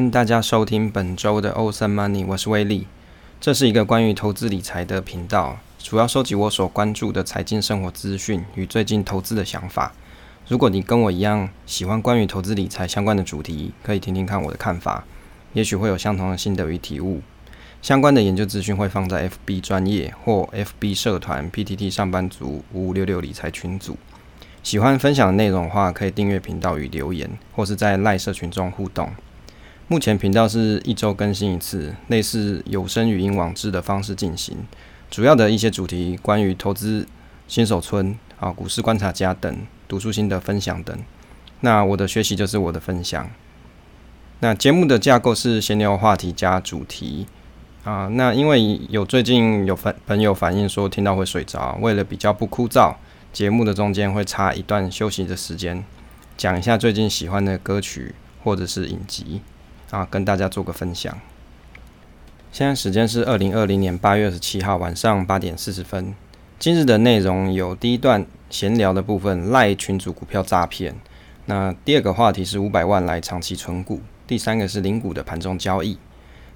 欢迎大家收听本周的 Awesome Money，我是威利。这是一个关于投资理财的频道，主要收集我所关注的财经生活资讯与最近投资的想法。如果你跟我一样喜欢关于投资理财相关的主题，可以听听看我的看法，也许会有相同的心得与体悟。相关的研究资讯会放在 FB 专业或 FB 社团 PTT 上班族五五六六理财群组。喜欢分享的内容的话，可以订阅频道与留言，或是在赖社群中互动。目前频道是一周更新一次，类似有声语音网志的方式进行。主要的一些主题关于投资新手村啊、股市观察家等，读书心得分享等。那我的学习就是我的分享。那节目的架构是闲聊话题加主题啊。那因为有最近有朋朋友反映说听到会睡着，为了比较不枯燥。节目的中间会插一段休息的时间，讲一下最近喜欢的歌曲或者是影集啊，跟大家做个分享。现在时间是二零二零年八月二十七号晚上八点四十分。今日的内容有第一段闲聊的部分，赖群主股票诈骗。那第二个话题是五百万来长期存股。第三个是零股的盘中交易。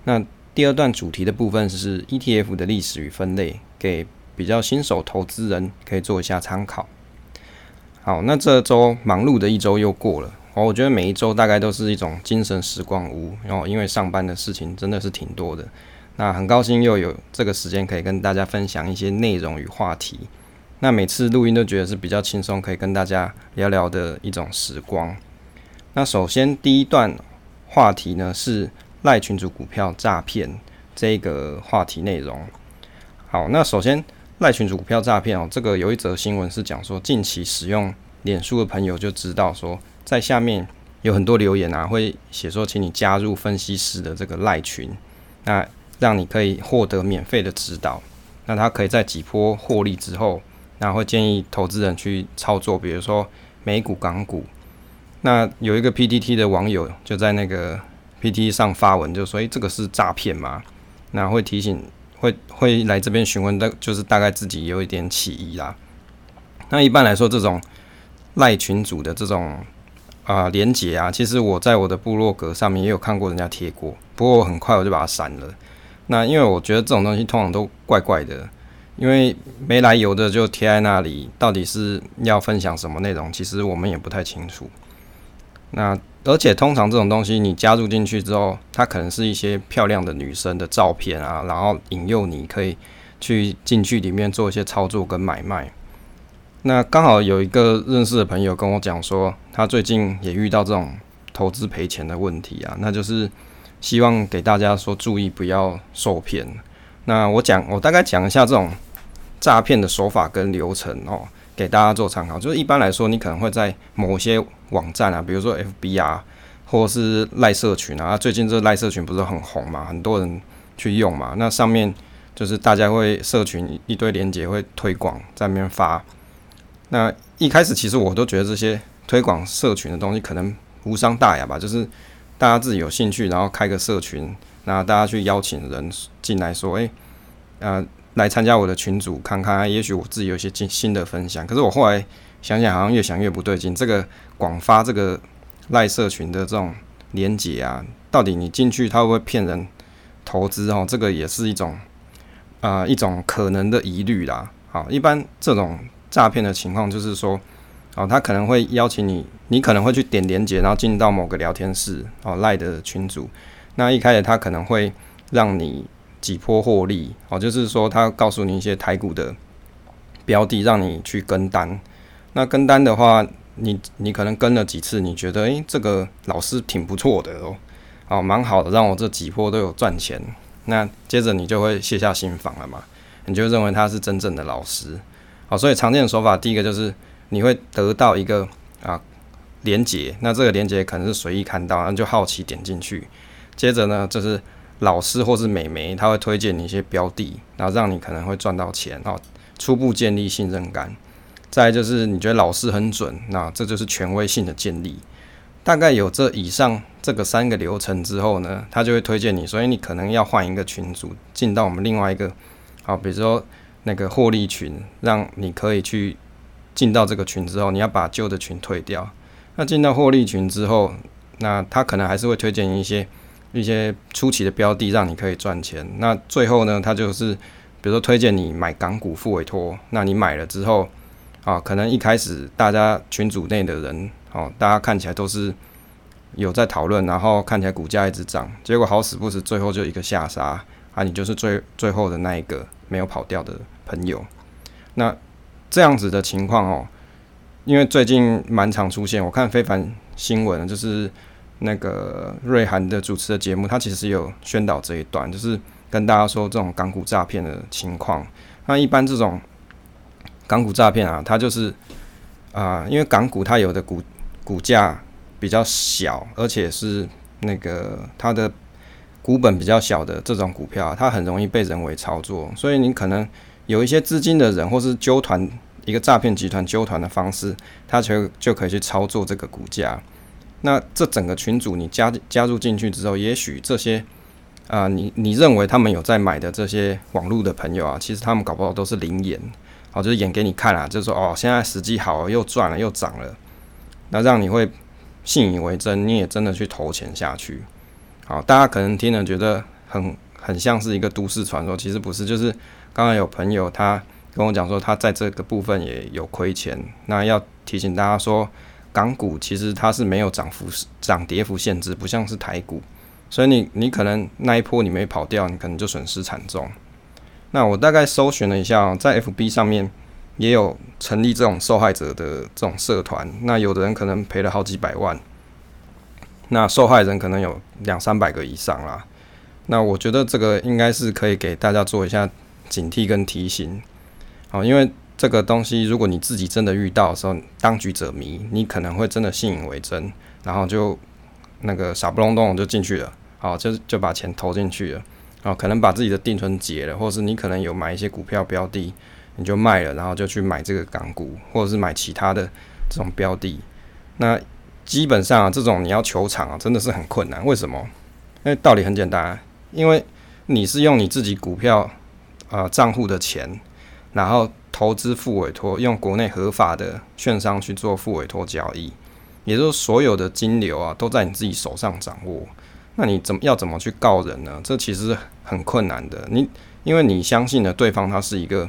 那第二段主题的部分是 ETF 的历史与分类，给。比较新手投资人可以做一下参考。好，那这周忙碌的一周又过了。哦，我觉得每一周大概都是一种精神时光屋。然后，因为上班的事情真的是挺多的。那很高兴又有这个时间可以跟大家分享一些内容与话题。那每次录音都觉得是比较轻松，可以跟大家聊聊的一种时光。那首先第一段话题呢是赖群主股票诈骗这个话题内容。好，那首先。赖群主股票诈骗哦，这个有一则新闻是讲说，近期使用脸书的朋友就知道说，在下面有很多留言啊，会写说，请你加入分析师的这个赖群，那让你可以获得免费的指导。那他可以在几波获利之后，那会建议投资人去操作，比如说美股、港股。那有一个 PTT 的网友就在那个 PTT 上发文，就说：“诶，这个是诈骗吗？”那会提醒。会会来这边询问的，就是大概自己有一点起疑啦。那一般来说，这种赖群组的这种啊、连接啊，其实我在我的部落格上面也有看过人家贴过，不过我很快我就把它删了。那因为我觉得这种东西通常都怪怪的，因为没来由的就贴在那里，到底是要分享什么内容，其实我们也不太清楚。那而且通常这种东西，你加入进去之后，它可能是一些漂亮的女生的照片啊，然后引诱你可以去进去里面做一些操作跟买卖。那刚好有一个认识的朋友跟我讲说，他最近也遇到这种投资赔钱的问题啊，那就是希望给大家说注意不要受骗。那我讲，我大概讲一下这种诈骗的手法跟流程哦。给大家做参考，就是一般来说，你可能会在某些网站啊，比如说 FB 啊，或是赖社群啊，最近这赖社群不是很红嘛，很多人去用嘛，那上面就是大家会社群一堆连接会推广在那边发。那一开始其实我都觉得这些推广社群的东西可能无伤大雅吧，就是大家自己有兴趣，然后开个社群，然后大家去邀请人进来说，诶，呃。来参加我的群组看看，也许我自己有些新新的分享。可是我后来想想，好像越想越不对劲。这个广发这个赖社群的这种连接啊，到底你进去，他会不会骗人投资哦？这个也是一种啊、一种可能的疑虑啦。好，一般这种诈骗的情况就是说，哦，他可能会邀请你，你可能会去点连接，然后进到某个聊天室哦赖的群组。那一开始他可能会让你。几波获利哦，就是说他告诉你一些台股的标的，让你去跟单。那跟单的话，你你可能跟了几次，你觉得诶、这个老师挺不错的哦，哦，蛮好的，让我这几波都有赚钱。那接着你就会卸下心防了嘛，你就认为他是真正的老师。好，所以常见的手法，第一个就是你会得到一个啊连接，那这个连接可能是随意看到，那就好奇点进去。接着呢，就是。老师或是美眉，他会推荐你一些标的，然后让你可能会赚到钱，然后初步建立信任感。再就是你觉得老师很准，那这就是权威性的建立。大概有这以上这个三个流程之后呢，他就会推荐你，所以你可能要换一个群组，进到我们另外一个，好，比如说那个获利群，让你可以去进到这个群之后，你要把旧的群退掉。那进到获利群之后，那他可能还是会推荐你一些。一些初期的标的让你可以赚钱。那最后呢，他就是比如说推荐你买港股付委托，那你买了之后啊，可能一开始大家群组内的人哦，大家看起来都是有在讨论，然后看起来股价一直涨，结果好死不死最后就一个下杀啊，你就是最最后的那一个没有跑掉的朋友。那这样子的情况哦，因为最近蛮常出现，我看非凡新闻就是。那个瑞涵的主持的节目，他其实有宣导这一段，就是跟大家说这种港股诈骗的情况。那一般这种港股诈骗啊，它就是啊、因为港股它有的股股价比较小，而且是那个它的股本比较小的这种股票，它很容易被人为操作。所以你可能有一些资金的人，或是纠团一个诈骗集团纠团的方式，他就就可以去操作这个股价。那这整个群组你加加入进去之后，也许这些啊、你你认为他们有在买的这些网络的朋友啊，其实他们搞不好都是灵演，好，就是演给你看啊，就是说哦，现在时机好，又赚了又涨了，那让你会信以为真，你也真的去投钱下去。好，大家可能听了觉得很很像是一个都市传说，其实不是，就是刚刚有朋友他跟我讲说，他在这个部分也有亏钱，那要提醒大家说。港股其实它是没有涨幅、涨跌幅限制，不像是台股，所以你你可能那一波你没跑掉，你可能就损失惨重。那我大概搜寻了一下，在 FB 上面也有成立这种受害者的这种社团，那有的人可能赔了好几百万，那受害人可能有两三百个以上啦。那我觉得这个应该是可以给大家做一下警惕跟提醒，哦，因为。这个东西，如果你自己真的遇到的时候，当局者迷，你可能会真的信以为真，然后就那个傻不隆咚就进去了，好，就就把钱投进去了，啊，可能把自己的定存解了，或是你可能有买一些股票标的，你就卖了，然后就去买这个港股，或者是买其他的这种标的。那基本上，这种你要求场啊，真的是很困难。为什么？因为道理很简单，因为你是用你自己股票啊账户的钱，然后。投资复委托，用国内合法的券商去做复委托交易，也就是所有的金流啊都在你自己手上掌握。那你怎么要怎么去告人呢？这其实很困难的。你因为你相信了对方他是一个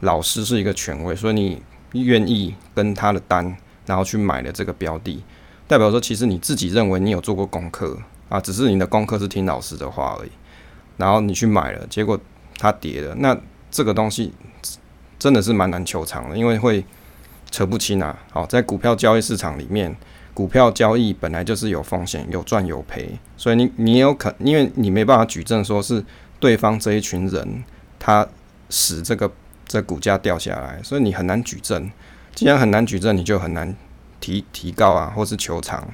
老师，是一个权威，所以你愿意跟他的单，然后去买了这个标的，代表说其实你自己认为你有做过功课啊，只是你的功课是听老师的话而已。然后你去买了，结果它跌了，那这个东西。真的是蛮难求偿的，因为会扯不清啊。好，在股票交易市场里面，股票交易本来就是有风险，有赚有赔，所以你你有可，因为你没办法举证说是对方这一群人他使这个这股价掉下来，所以你很难举证。既然很难举证，你就很难提提告啊，或是求偿，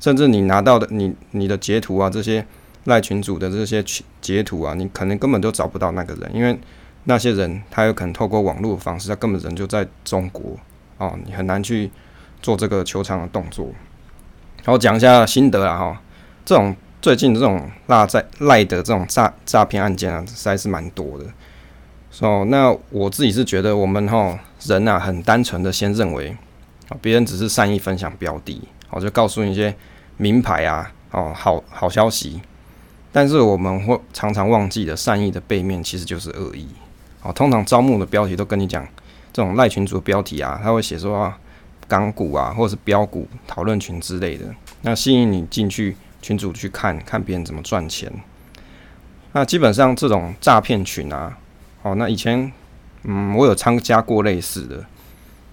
甚至你拿到的你你的截图啊，这些赖群主的这些截图啊，你可能根本就找不到那个人，因为。那些人，他有可能透过网络的方式，他根本人就在中国哦，你很难去做这个求偿的动作。好，讲一下心得啦哈，这种最近这种赖在赖的这种诈诈骗案件啊，实在是蛮多的。哦，那我自己是觉得我们哈人啊，很单纯的先认为，别人只是善意分享标的，我就告诉你一些名牌啊，哦，好好消息，但是我们会常常忘记的善意的背面其实就是恶意。哦，通常招募的标题都跟你讲，这种赖群组的标题啊，他会写说啊，港股啊，或者是标股讨论群之类的，那吸引你进去群组去看看别人怎么赚钱。那基本上这种诈骗群啊，哦，那以前嗯，我有参加过类似的，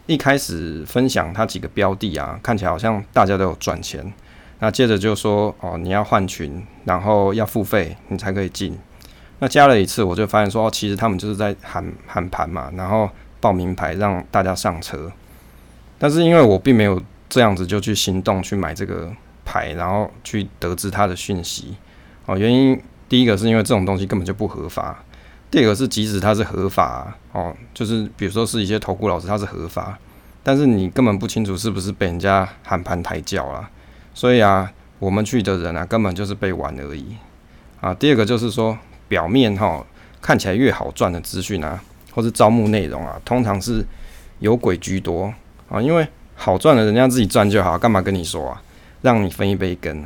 一开始分享他几个标的啊，看起来好像大家都有赚钱，那接着就说哦，你要换群，然后要付费，你才可以进。那加了一次，我就发现说，其实他们就是在喊喊盘嘛，然后报名牌让大家上车。但是因为我并没有这样子就去行动去买这个牌，然后去得知他的讯息。哦，原因第一个是因为这种东西根本就不合法，第二个是即使它是合法，哦，就是比如说是一些投顾老师他是合法，但是你根本不清楚是不是被人家喊盘抬轿了。所以啊，我们去的人啊，根本就是被玩而已。啊，第二个就是说。表面哈看起来越好赚的资讯啊，或是招募内容啊，通常是有鬼居多啊。因为好赚的人家自己赚就好，干嘛跟你说啊？让你分一杯羹。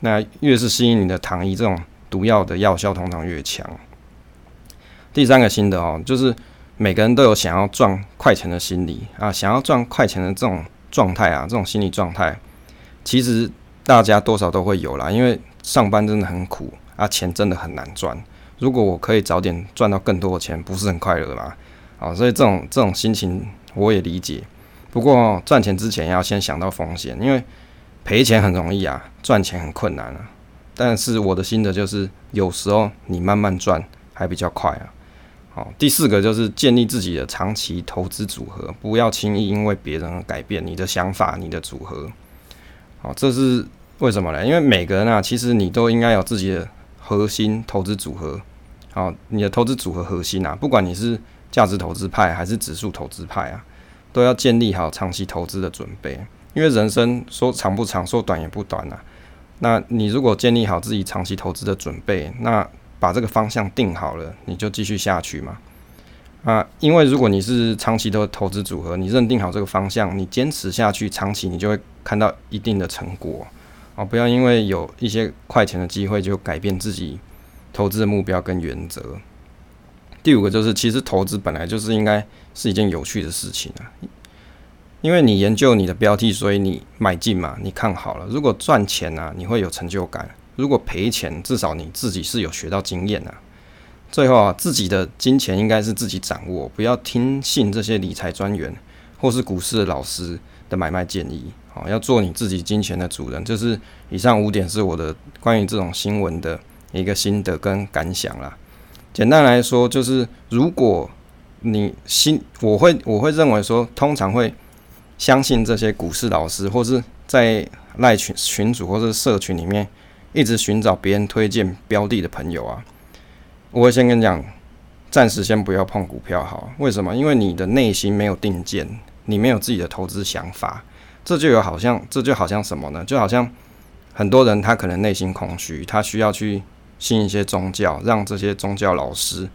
那越是吸引你的糖衣，这种毒药的药效通常越强。第三个心得哦，就是每个人都有想要赚快钱的心理啊，想要赚快钱的这种状态啊，这种心理状态，其实大家多少都会有啦。因为上班真的很苦啊，钱真的很难赚。如果我可以早点赚到更多的钱，不是很快乐吗？啊，所以这种这种心情我也理解。不过赚钱之前要先想到风险，因为赔钱很容易啊，赚钱很困难啊。但是我的心得就是，有时候你慢慢赚还比较快啊。好，第四个就是建立自己的长期投资组合，不要轻易因为别人而改变你的想法、你的组合。好，这是为什么呢？因为每个人啊，其实你都应该有自己的核心投资组合。好，你的投资组合核心啊，不管你是价值投资派还是指数投资派啊，都要建立好长期投资的准备。因为人生说长不长，说短也不短啊。那你如果建立好自己长期投资的准备，那把这个方向定好了，你就继续下去嘛。啊，因为如果你是长期的投资组合，你认定好这个方向，你坚持下去，长期你就会看到一定的成果。啊，不要因为有一些快钱的机会就改变自己投资的目标跟原则。第五个就是，其实投资本来就是应该是一件有趣的事情啊。因为你研究你的标的，所以你买进嘛，你看好了。如果赚钱啊，你会有成就感。如果赔钱，至少你自己是有学到经验啊。最后啊，自己的金钱应该是自己掌握，不要听信这些理财专员或是股市老师的买卖建议。好，要做你自己金钱的主人。就是以上五点是我的关于这种新闻的一个心得跟感想啦。简单来说，就是如果你心，我会我会认为说，通常会相信这些股市老师，或是在赖群群主或是社群里面。一直寻找别人推荐标的的朋友啊，我会先跟你讲，暂时先不要碰股票好。为什么？因为你的内心没有定见，你没有自己的投资想法，这就有好像，这就好像什么呢？就好像很多人他可能内心空虚，他需要去信一些宗教，让这些宗教老师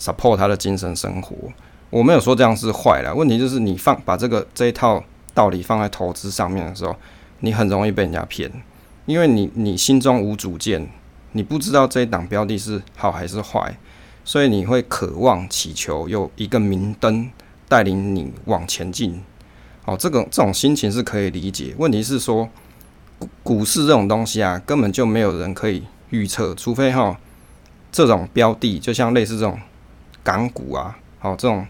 support 他的精神生活。我没有说这样是坏了，问题就是你放把这个这一套道理放在投资上面的时候，你很容易被人家骗。因为你你心中无主见，你不知道这一档标的是好还是坏，所以你会渴望祈求有一个明灯带领你往前进。哦，这个这种心情是可以理解。问题是说股股市这种东西啊，根本就没有人可以预测，除非哈这种标的，就像类似这种港股啊，好这种，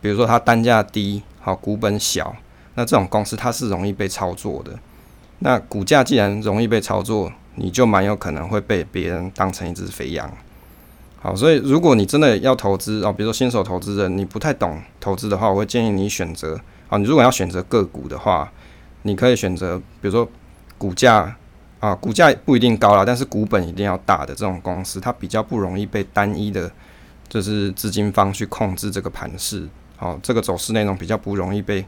比如说它单价低，好股本小，那这种公司它是容易被操作的。那股价既然容易被操作，你就蛮有可能会被别人当成一只肥羊。好，所以如果你真的要投资啊，比如说新手投资人，你不太懂投资的话，我会建议你选择啊，你如果要选择个股的话，你可以选择比如说股价啊，股价不一定高啦，但是股本一定要大的这种公司，它比较不容易被单一的，就是资金方去控制这个盘势，好，这个走势内容比较不容易被。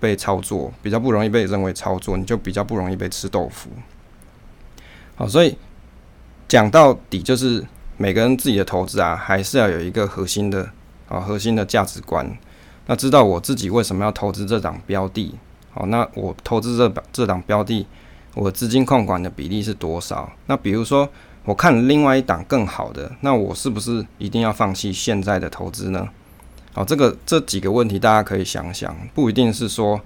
被操作比较不容易被认为操作，你就比较不容易被吃豆腐。好，所以讲到底就是每个人自己的投资啊，还是要有一个核心的啊核心的价值观。那知道我自己为什么要投资这档标的？好，那我投资这这档标的，我资金控管的比例是多少？那比如说我看另外一档更好的，那我是不是一定要放弃现在的投资呢？好，这个这几个问题大家可以想想，不一定是说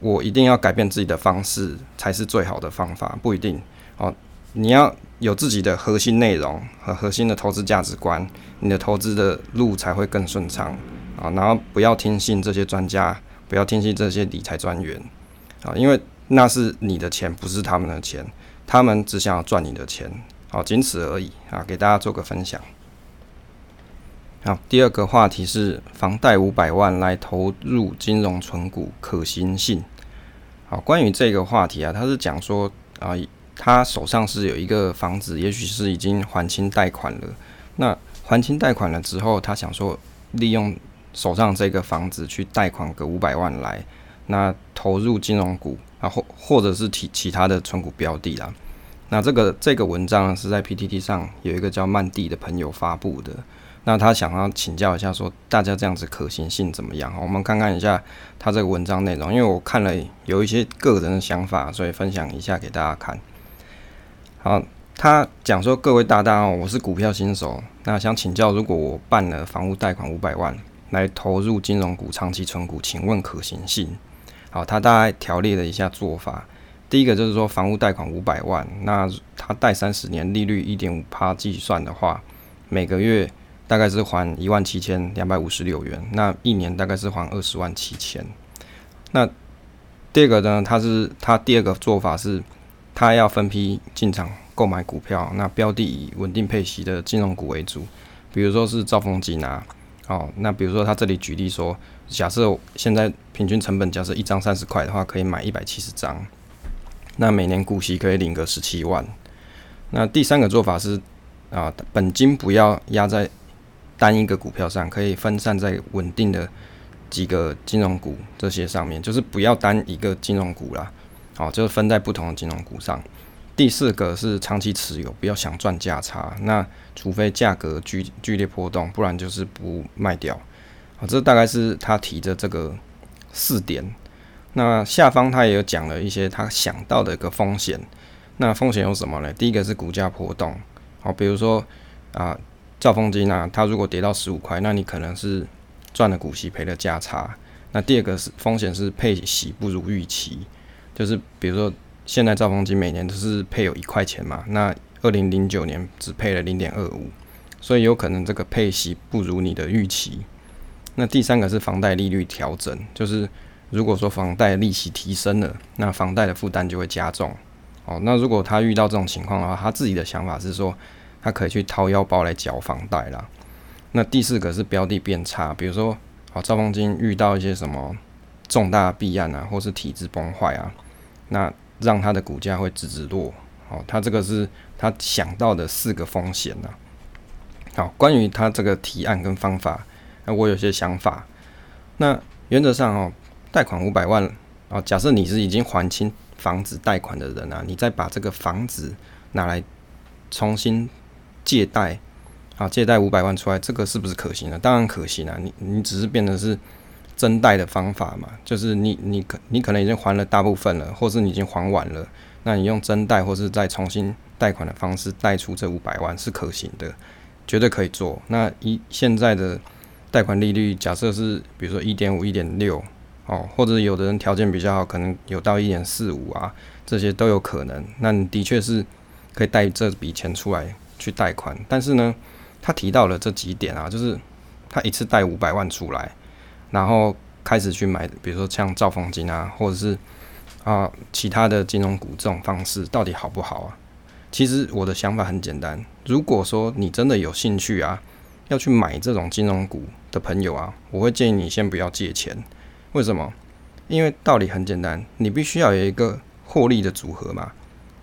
我一定要改变自己的方式才是最好的方法，不一定。哦，你要有自己的核心内容和核心的投资价值观，你的投资的路才会更顺畅啊。然后不要听信这些专家，不要听信这些理财专员啊，因为那是你的钱，不是他们的钱，他们只想要赚你的钱。好，仅此而已啊，给大家做个分享。好，第二个话题是房贷五百万来投入金融存股可行性。好，关于这个话题啊，他是讲说啊，他手上是有一个房子，也许是已经还清贷款了。那还清贷款了之后，他想说利用手上这个房子去贷款个五百万来，那投入金融股啊，或或者是其其他的存股标的啦。那这个这个文章是在 PTT 上有一个叫曼蒂的朋友发布的。那他想要请教一下，说大家这样子可行性怎么样？我们看看一下他这个文章内容，因为我看了有一些个人的想法，所以分享一下给大家看。好，他讲说，各位大大哦，我是股票新手，那想请教，如果我办了房屋贷款五百万来投入金融股长期存股，请问可行性？好，他大概条列了一下做法。第一个就是说，房屋贷款五百万，那他贷三十年，利率一点五趴计算的话，每个月大概是还一万七千两百五十六元，那一年大概是还二十万七千。那第二个呢，他是他第二个做法是，他要分批进场购买股票，那标的以稳定配息的金融股为主，比如说是兆丰金啊，哦，那比如说他这里举例说，假设现在平均成本假设一张三十块的话，可以买一百七十张。那每年股息可以领个十七万。那第三个做法是啊，本金不要压在单一个股票上，可以分散在稳定的几个金融股这些上面，就是不要单一个金融股啦，好，就是分在不同的金融股上。第四个是长期持有，不要想赚价差。那除非价格剧剧烈波动，不然就是不卖掉。好，这大概是他提的这个四点。那下方他也有讲了一些他想到的一个风险，那风险有什么呢？第一个是股价波动，好，比如说啊，兆丰金啊，它如果跌到十五块，那你可能是赚了股息赔了价差。那第二个是风险是配息不如预期，就是比如说现在兆丰金每年都是配有一块钱嘛，那二零零九年只配了零点二五，所以有可能这个配息不如你的预期。那第三个是房贷利率调整，就是。如果说房贷利息提升了，那房贷的负担就会加重。哦，那如果他遇到这种情况的话，他自己的想法是说，他可以去掏腰包来缴房贷啦。那第四个是标的变差，比如说，哦，兆丰金遇到一些什么重大弊案啊，或是体制崩坏啊，那让他的股价会直直落。哦，他这个是他想到的四个风险呐。好，关于他这个提案跟方法，我有些想法。那原则上哦。贷款五百万啊，假设你是已经还清房子贷款的人啊，你再把这个房子拿来重新借贷啊，借贷五百万出来，这个是不是可行呢？当然可行啊，你你只是变成是增贷的方法嘛，就是你你可你可能已经还了大部分了，或是你已经还完了，那你用增贷或是再重新贷款的方式贷出这五百万是可行的，绝对可以做。那一现在的贷款利率，假设是比如说一点五、一点六。哦，或者有的人条件比较好，可能有到一点四五啊，这些都有可能。那你的确是可以贷这笔钱出来去贷款，但是呢，他提到了这几点啊，就是他一次贷五百万出来，然后开始去买，比如说像兆丰金啊，或者是啊其他的金融股这种方式，到底好不好啊？其实我的想法很简单，如果说你真的有兴趣啊，要去买这种金融股的朋友啊，我会建议你先不要借钱。为什么？因为道理很简单，你必须要有一个获利的组合嘛。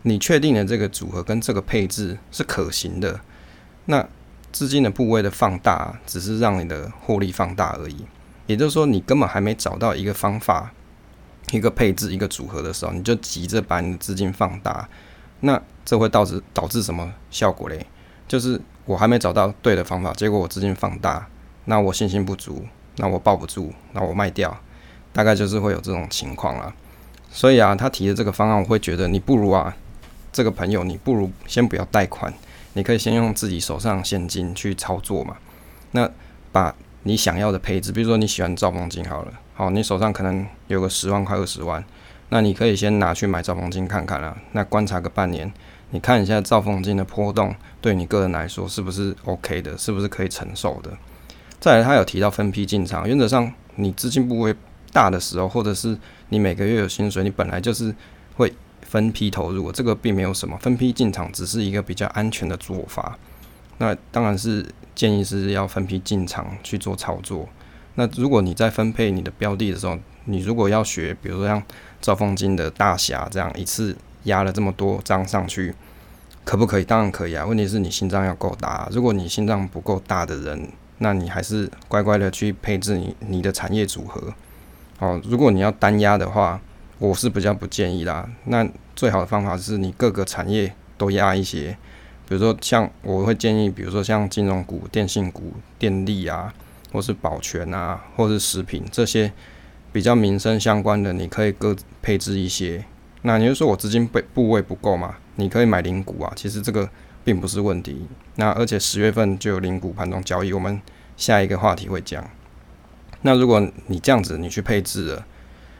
你确定的这个组合跟这个配置是可行的，那资金的部位的放大，只是让你的获利放大而已。也就是说，你根本还没找到一个方法、一个配置、一个组合的时候，你就急着把你的资金放大，那这会导致导致什么效果嘞？就是我还没找到对的方法，结果我资金放大，那我信心不足，那我抱不住，那我卖掉。大概就是会有这种情况了，所以啊，他提的这个方案，我会觉得你不如啊，这个朋友，你不如先不要贷款，你可以先用自己手上现金去操作嘛。那把你想要的配置，比如说你喜欢兆丰金好了，好，你手上可能有个十万块、二十万，那你可以先拿去买兆丰金看看啦。那观察个半年，你看一下赵凤金的波动，对你个人来说是不是 OK 的，是不是可以承受的？再来，他有提到分批进场，原则上你资金不会。大的时候，或者是你每个月有薪水，你本来就是会分批投入，这个并没有什么，分批进场只是一个比较安全的做法。那当然是建议是要分批进场去做操作。那如果你在分配你的标的的时候，你如果要学，比如说像兆丰金的大侠这样一次压了这么多张上去，可不可以？当然可以啊。问题是你心脏要够大。如果你心脏不够大的人，那你还是乖乖的去配置你你的产业组合。哦，如果你要单压的话，我是比较不建议啦。那最好的方法是你各个产业都压一些，比如说像我会建议，比如说像金融股、电信股、电力啊，或是保全啊，或是食品这些比较民生相关的，你可以各配置一些。那你就说我资金部部位不够嘛？你可以买零股啊，其实这个并不是问题。那而且十月份就有零股盘中交易，我们下一个话题会讲。那如果你这样子你去配置了，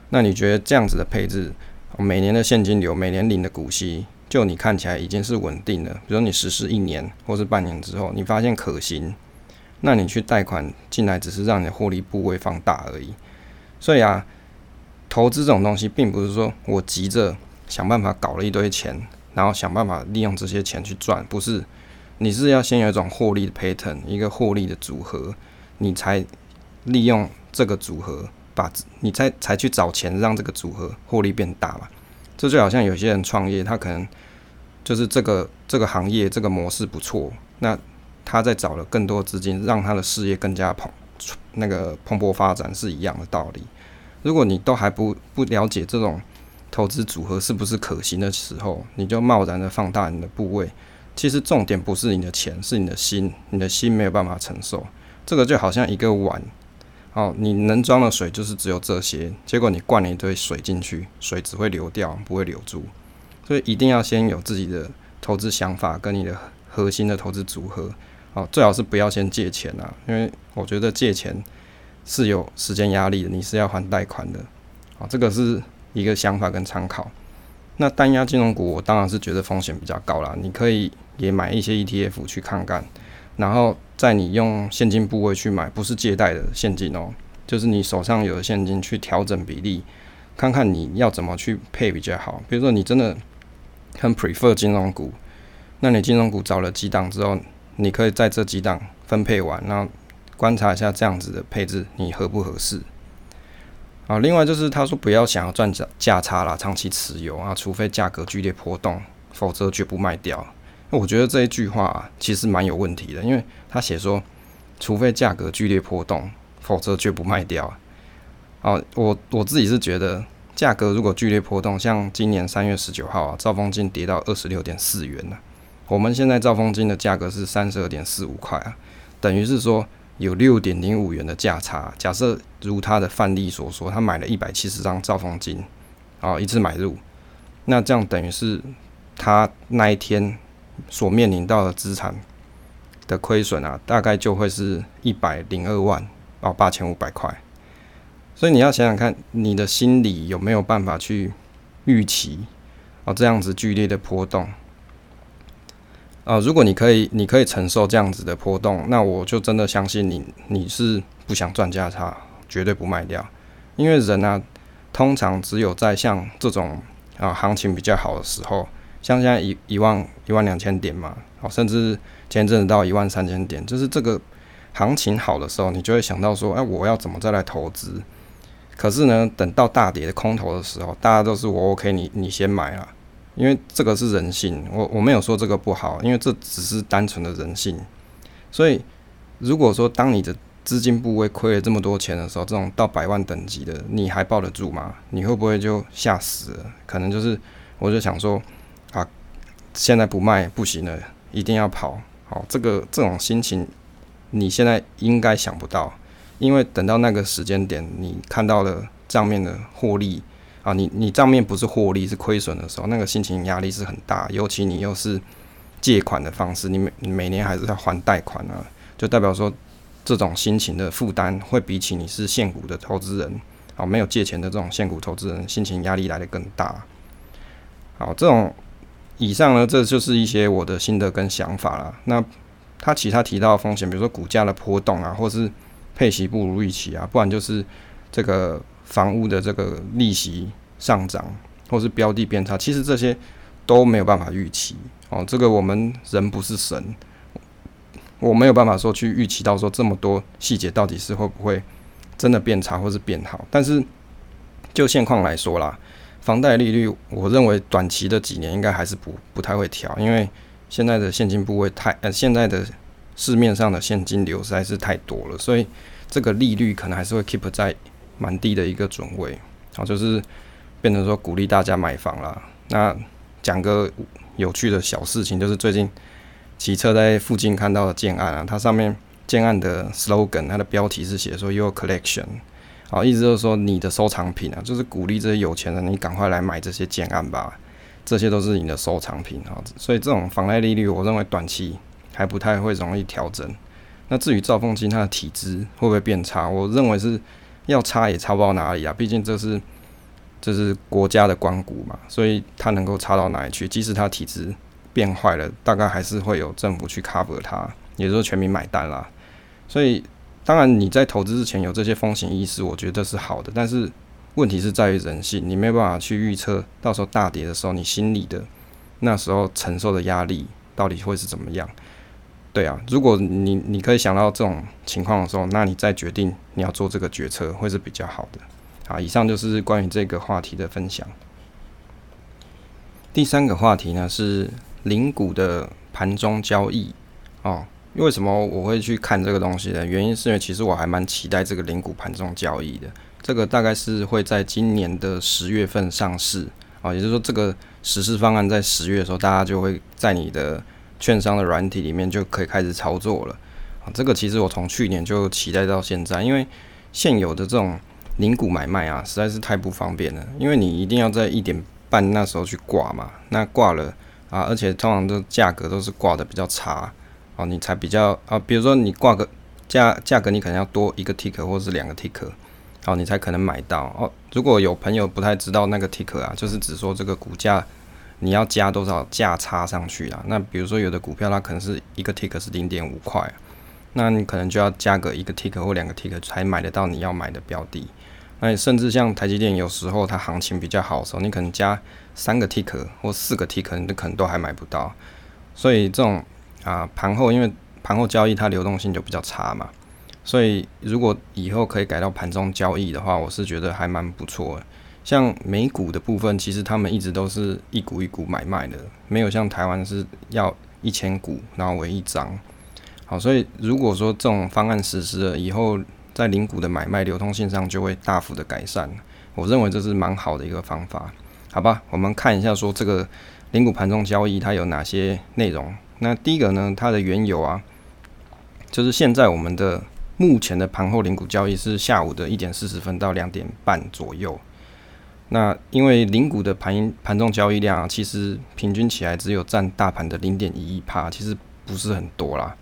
那你觉得这样子的配置，每年的现金流，每年领的股息，就你看起来已经是稳定的。比如你实施一年或是半年之后，你发现可行，那你去贷款进来，只是让你的获利部位放大而已。所以啊，投资这种东西，并不是说我急着想办法搞了一堆钱，然后想办法利用这些钱去赚，不是。你是要先有一种获利的 pattern，一个获利的组合，你才利用这个组合。把你才才去找钱，让这个组合获利变大嘛？这就好像有些人创业，他可能就是这个这个行业这个模式不错，那他在找了更多资金，让他的事业更加蓬那个蓬勃发展是一样的道理。如果你都还不不了解这种投资组合是不是可行的时候，你就贸然的放大你的部位，其实重点不是你的钱，是你的心，你的心没有办法承受。这个就好像一个碗。哦，你能装的水就是只有这些，结果你灌了一堆水进去，水只会流掉，不会留住。所以一定要先有自己的投资想法跟你的核心的投资组合。哦，最好是不要先借钱啊，因为我觉得借钱是有时间压力的，你是要还贷款的。哦，这个是一个想法跟参考。那单押金融股，我当然是觉得风险比较高啦。你可以也买一些 ETF 去看看。然后在你用现金部位去买，不是借贷的现金哦，就是你手上有的现金去调整比例，看看你要怎么去配比较好。比如说你真的很 prefer 金融股，那你金融股找了几档之后，你可以在这几档分配完，然后观察一下这样子的配置你合不合适。啊，另外就是他说不要想要赚价差啦，长期持有啊，除非价格剧烈波动，否则绝不卖掉。我觉得这一句话啊，其实蛮有问题的，因为他写说，除非价格剧烈波动，否则绝不卖掉。哦，我我自己是觉得，价格如果剧烈波动，像今年三月十九号啊，兆丰金跌到二十六点四元了。我们现在兆丰金的价格是三十二点四五块啊，等于是说有六点零五元的价差。假设如他的范例所说，他买了一百七十张兆丰金，哦，一次买入，那这样等于是他那一天。所面临到的资产的亏损啊，大概就会是一百零二万哦，八千五百块。所以你要想想看，你的心里有没有办法去预期哦这样子剧烈的波动啊？如果你可以，你可以承受这样子的波动，那我就真的相信你，你是不想赚价差，绝对不卖掉。因为人啊，通常只有在像这种啊行情比较好的时候。像现在一一万一万两千点嘛，好，甚至前阵子到一万三千点，就是这个行情好的时候，你就会想到说，哎，我要怎么再来投资？可是呢，等到大跌的空头的时候，大家都是我 OK，你你先买啊，因为这个是人性，我我没有说这个不好，因为这只是单纯的人性。所以如果说当你的资金部位亏了这么多钱的时候，这种到百万等级的，你还抱得住吗？你会不会就吓死了？可能就是，我就想说。啊，现在不卖不行了，一定要跑。好，这个这种心情，你现在应该想不到，因为等到那个时间点，你看到了账面的获利啊，你你账面不是获利是亏损的时候，那个心情压力是很大。尤其你又是借款的方式，你每每年还是要还贷款啊，就代表说这种心情的负担会比起你是现股的投资人啊，没有借钱的这种现股投资人，心情压力来得更大。好，这种。以上呢，这就是一些我的心得跟想法啦。那他其他提到的风险，比如说股价的波动啊，或是配息不如预期啊，不然就是这个房屋的这个利息上涨，或是标的变差，其实这些都没有办法预期哦。这个我们人不是神，我没有办法说去预期到说这么多细节到底是会不会真的变差或是变好。但是就现况来说啦。房贷利率，我认为短期的几年应该还是不不太会调，因为现在的现金部位太呃，现在的市面上的现金流实在是太多了，所以这个利率可能还是会 keep 在蛮低的一个准位，好，就是变成说鼓励大家买房啦。那讲个有趣的小事情，就是最近骑车在附近看到的建案啊，它上面建案的 slogan，它的标题是写说 Your Collection。好，意思就是说你的收藏品啊，就是鼓励这些有钱人，你赶快来买这些建案吧，这些都是你的收藏品啊。所以这种房贷利率，我认为短期还不太会容易调整。那至于赵凤金它的体质会不会变差，我认为是要差也差不到哪里啊，毕竟这是这是国家的官股嘛，所以它能够差到哪里去？即使它体质变坏了，大概还是会有政府去 cover 它，也就是全民买单啦。所以当然你在投资之前有这些风险意识，我觉得是好的，但是问题是在于人性，你没有办法去预测到时候大跌的时候，你心里的那时候承受的压力到底会是怎么样。对啊，如果你你可以想到这种情况的时候，那你再决定你要做这个决策会是比较好的。好，以上就是关于这个话题的分享。第三个话题呢是零股的盘中交易哦。为什么我会去看这个东西呢？原因是因为其实我还蛮期待这个零股盘中交易的。这个大概是会在今年的十月份上市啊，也就是说这个实施方案在十月的时候，大家就会在你的。券商的软体里面就可以开始操作了啊！这个其实我从去年就期待到现在，因为现有的这种零股买卖啊，实在是太不方便了。因为你一定要在一点半那时候去挂嘛，那挂了啊，而且通常的价格都是挂的比较差哦，你才比较啊，比如说你挂个价价格，你可能要多一个 tick 或是两个 tick，好，你才可能买到哦。如果有朋友不太知道那个 tick 啊，就是只说这个股价。你要加多少价差上去啊？那比如说有的股票它可能是一个 tick 是零点五块，那你可能就要加个一个 tick 或两个 tick 才买得到你要买的标的。那甚至像台积电，有时候它行情比较好的时候，你可能加三个 tick 或四个 tick，你可能都还买不到。所以这种啊盘后，因为盘后交易它流动性就比较差嘛，所以如果以后可以改到盘中交易的话，我是觉得还蛮不错的。像美股的部分，其实他们一直都是一股一股买卖的，没有像台湾是要一千股然后为一张。好，所以如果说这种方案实施了以后，在零股的买卖流通性上就会大幅的改善。我认为这是蛮好的一个方法。好吧，我们看一下说这个零股盘中交易它有哪些内容。那第一个呢，它的缘由啊，就是现在我们的目前的盘后零股交易是下午的一点四十分到两点半左右。那因为零股的盘盘中交易量啊，其实平均起来只有占大盘的零点一一趴，其实不是很多啦。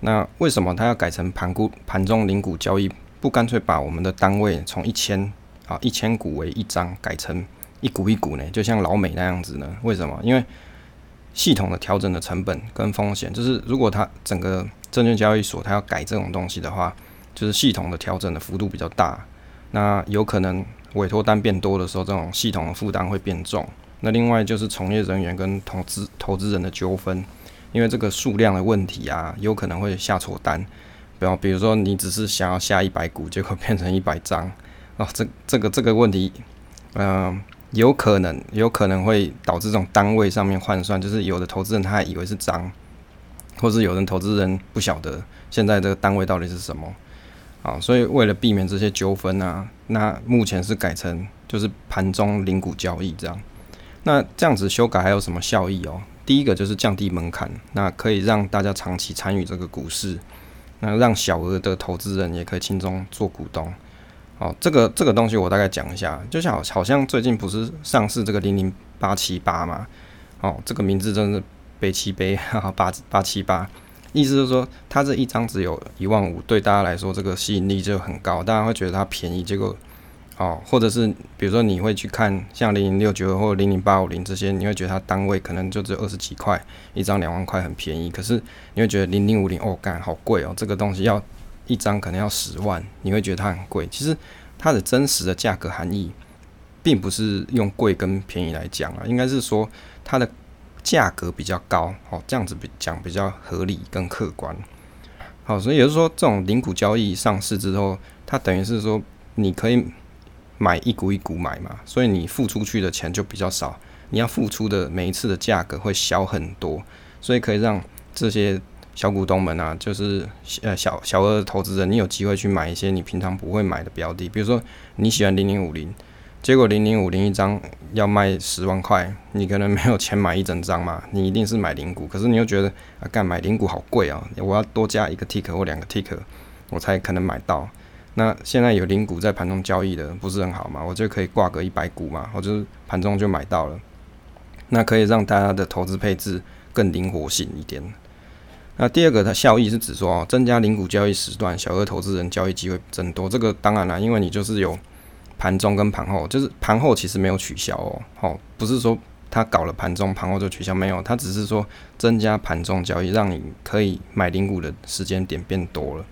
那为什么它要改成盘股盘中零股交易？不干脆把我们的单位从一千啊一千股为一张，改成一股一股呢？就像老美那样子呢？为什么？因为系统的调整的成本跟风险，就是如果它整个证券交易所它要改这种东西的话，就是系统的调整的幅度比较大，那有可能。委托单变多的时候，这种系统的负担会变重。那另外就是从业人员跟投资投资人的纠纷，因为这个数量的问题啊，有可能会下错单。比方比如说你只是想要下一百股，结果变成一百张，哦，这 这个这个问题，嗯、有可能有可能会导致这种单位上面换算，就是有的投资人他还以为是张，或是有人投资人不晓得现在这个单位到底是什么。啊，所以为了避免这些纠纷啊，那目前是改成就是盘中零股交易这样。那这样子修改还有什么效益哦？第一个就是降低门槛，那可以让大家长期参与这个股市，那让小额的投资人也可以轻松做股东。哦，这个这个东西我大概讲一下，就像好像最近不是上市这个零零八七八嘛？哦，这个名字真是悲七悲，哈哈，八八七八。意思是说，它这一张只有一万五，对大家来说这个吸引力就很高，大家会觉得它便宜。结果，哦，或者是比如说你会去看像零零六九或零零八五零这些，你会觉得它单位可能就只有二十几块一张，两万块很便宜。可是你会觉得零零五零哦，干好贵哦，这个东西要一张可能要十万，你会觉得它很贵。其实它的真实的价格含义，并不是用贵跟便宜来讲啊，应该是说它的。价格比较高，哦，这样子比讲比较合理跟客观。好，所以也就是说，这种零股交易上市之后，它等于是说你可以买一股一股买嘛，所以你付出去的钱就比较少，你要付出的每一次的价格会小很多，所以可以让这些小股东们啊，就是呃小小额投资人，你有机会去买一些你平常不会买的标的，比如说你喜欢零零五零。结果零零五零一张要卖十万块，你可能没有钱买一整张嘛，你一定是买零股。可是你又觉得啊，干买零股好贵啊，我要多加一个 tick 或两个 tick，我才可能买到。那现在有零股在盘中交易的，不是很好嘛？我就可以挂个一百股嘛，我就是盘中就买到了。那可以让大家的投资配置更灵活性一点。那第二个，它效益是指说，增加零股交易时段，小额投资人交易机会增多。这个当然了，因为你就是有盘中跟盘后，就是盘后其实没有取消哦，好，不是说他搞了盘中盘后就取消，没有，他只是说增加盘中交易，让你可以买零股的时间点变多了。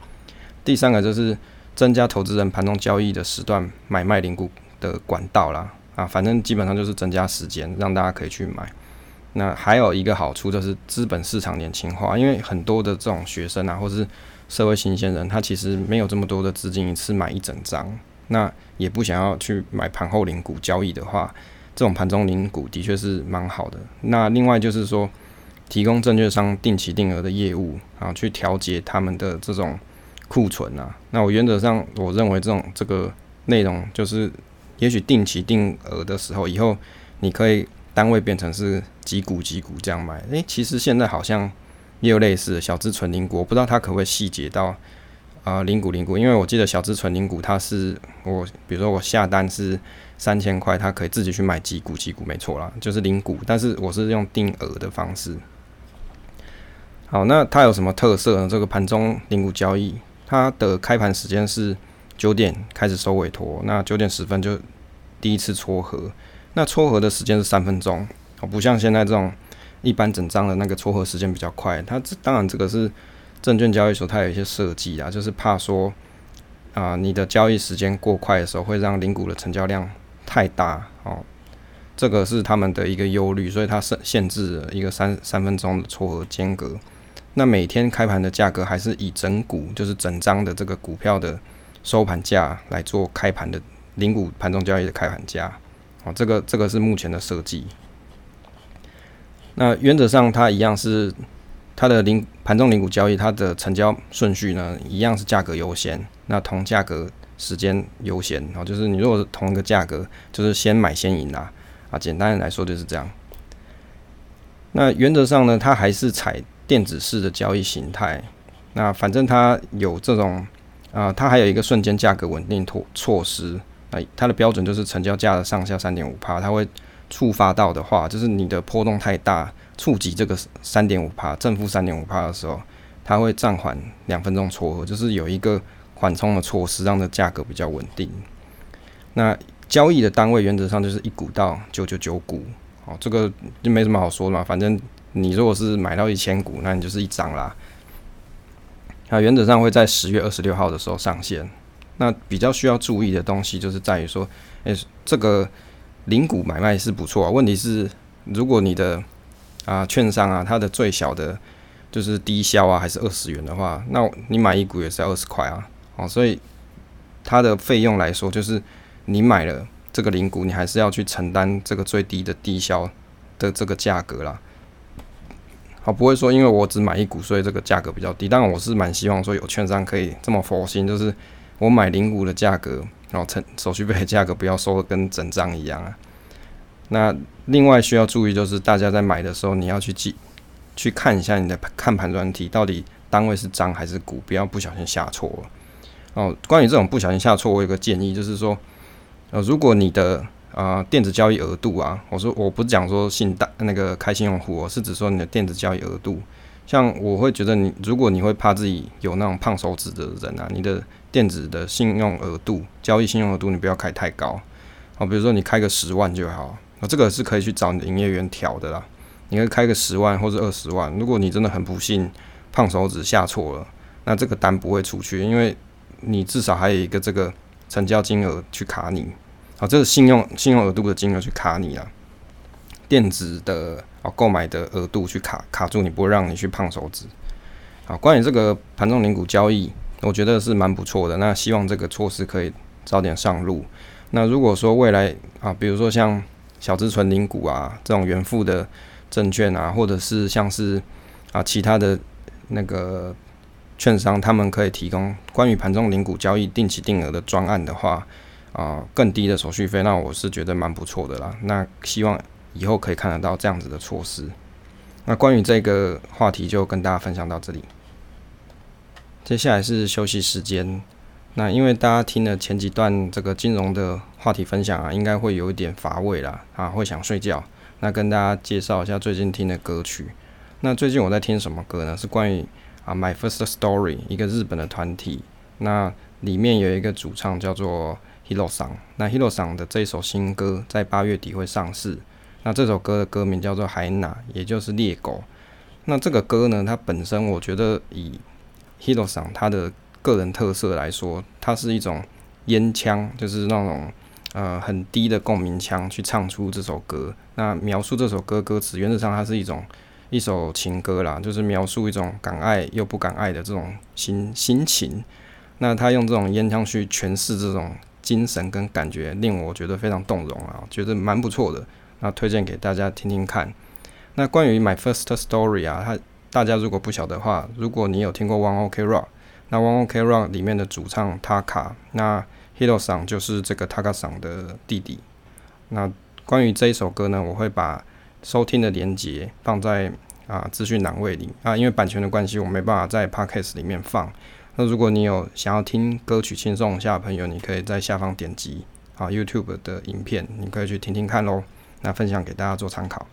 第三个就是。增加投资人盘中交易的时段，买卖零股的管道啦，啊，反正基本上就是增加时间，让大家可以去买。那还有一个好处就是资本市场年轻化，因为很多的这种学生啊，或是社会新鲜人，他其实没有这么多的资金一次买一整张，那也不想要去买盘后零股交易的话，这种盘中零股的确是蛮好的。那另外就是说，提供证券商定期定额的业务啊，去调节他们的这种。库存啊，那我原则上我认为这种这个内容就是，也许定期定额的时候，以后你可以单位变成是几股几股这样买。诶、其实现在好像也有类似的小资存零股，我不知道它可不可以细节到啊、呃、零股零股，因为我记得小资存零股它是我比如说我下单是三千块，它可以自己去买几股几股，没错啦，就是零股，但是我是用定额的方式。好，那它有什么特色呢？这个盘中零股交易。它的开盘时间是九点开始收委托，那九点十分就第一次撮合，那撮合的时间是三分钟，哦，不像现在这种一般整张的那个撮合时间比较快。它当然这个是证券交易所它有一些设计啊，就是怕说啊、你的交易时间过快的时候会让零股的成交量太大哦，这个是他们的一个忧虑，所以它是限制了一个三三分钟的撮合间隔。那每天开盘的价格还是以整股，就是整张的这个股票的收盘价来做开盘的零股盘中交易的开盘价，哦，这个这个是目前的设计。那原则上它一样是它的零盘中零股交易，它的成交顺序呢一样是价格优先，那同价格时间优先，哦，就是你如果是同一个价格，就是先买先赢啦，啊，简单的来说就是这样。那原则上呢，它还是采。电子式的交易形态，那反正它有这种啊、它还有一个瞬间价格稳定措措施。那它的标准就是成交价的上下三点五趴，它会触发到的话，就是你的波动太大，触及这个三点五趴正负三点五趴的时候，它会暂缓两分钟撮合，就是有一个缓冲的措施，让这价格比较稳定。那交易的单位原则上就是一股到九九九股，哦，这个就没什么好说的嘛，反正。你如果是买到一千股，那你就是一张啦。那原则上会在十月二十六号的时候上线。那比较需要注意的东西就是在于说，诶、这个零股买卖是不错啊。问题是，如果你的啊券商啊，它的最小的就是低消啊，还是二十元的话，那你买一股也是要二十块啊。哦，所以它的费用来说，就是你买了这个零股，你还是要去承担这个最低的低消的这个价格啦。好，不会说因为我只买一股，所以这个价格比较低。当然，我是蛮希望说有券商可以这么佛心，就是我买零股的价格，然后成手续费的价格不要收的跟整张一样啊。那另外需要注意就是，大家在买的时候，你要去记去看一下你的看盘软体到底单位是张还是股，不要不小心下错了。哦，关于这种不小心下错，我有个建议，就是说，呃，如果你的啊、电子交易额度啊，我说我不是讲说信贷那个开信用户，我是指说你的电子交易额度。像我会觉得你，如果你会怕自己有那种胖手指的人啊，你的电子的信用额度、交易信用额度，你不要开太高。好，比如说你开个十万就好，那这个是可以去找你的营业员调的啦。你可以开个十万或者二十万，如果你真的很不幸胖手指下错了，那这个单不会出去，因为你至少还有一个这个成交金额去卡你。啊，这是信用信用额度的金额去卡你啊，电子的啊购买的额度去卡卡住你，不会让你去胖手指。好，关于这个盘中零股交易，我觉得是蛮不错的。那希望这个措施可以早点上路。那如果说未来啊，比如说像小资存零股啊这种原付的证券啊，或者是像是啊其他的那个券商，他们可以提供关于盘中零股交易定期定额的专案的话。啊，更低的手续费，那我是觉得蛮不错的啦。那希望以后可以看得到这样子的措施。那关于这个话题就跟大家分享到这里。接下来是休息时间。那因为大家听了前几段这个金融的话题分享啊，应该会有一点乏味啦，啊，会想睡觉。那跟大家介绍一下最近听的歌曲。那最近我在听什么歌呢？是关于啊 My First Story，一个日本的团体。那里面有一个主唱叫做 Hiro 桑。那 Hiro 桑的这首新歌在八月底会上市。那这首歌的歌名叫做《海娜》，也就是猎狗。那这个歌呢，它本身我觉得以 Hiro 桑他的个人特色来说，它是一种烟枪，就是那种呃很低的共鸣腔去唱出这首歌。那描述这首歌歌词，原则上它是一种一首情歌啦，就是描述一种敢爱又不敢爱的这种心心情。那他用这种烟腔去诠释这种精神跟感觉，令我觉得非常动容啊，觉得蛮不错的。那推荐给大家听听看。那关于 My First Story 啊，他大家如果不晓得的话，如果你有听过 One Ok Rock，那 One Ok Rock 里面的主唱 Taka，那 Hiro 桑就是这个 Takasong 的弟弟。那关于这一首歌呢，我会把收听的连接放在啊资讯栏位里啊，因为版权的关系，我没办法在 Podcast 里面放。那如果你有想要听歌曲轻松一下的朋友，你可以在下方点击啊 YouTube 的影片，你可以去听听看喽。那分享给大家做参考。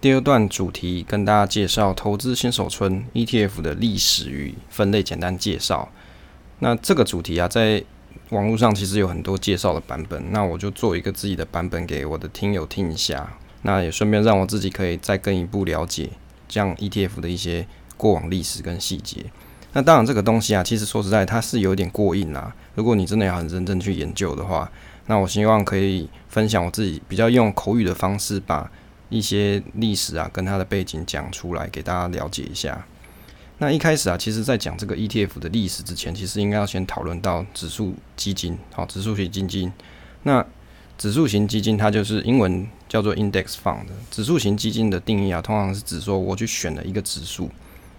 第二段主题跟大家介绍投资新手村 ETF 的历史与分类简单介绍。那这个主题啊，在网络上其实有很多介绍的版本，那我就做一个自己的版本给我的听友听一下，那也顺便让我自己可以再更一步了解这样 ETF 的一些过往历史跟细节。那当然这个东西啊，其实说实在它是有点过硬啦。如果你真的要很认真去研究的话，那我希望可以分享我自己比较用口语的方式，把一些历史啊跟它的背景讲出来给大家了解一下。那一开始啊，其实，在讲这个 ETF 的历史之前，其实应该要先讨论到指数基金，好，指数型基金。那指数型基金它就是英文叫做 index fund。指数型基金的定义啊，通常是指说我去选了一个指数，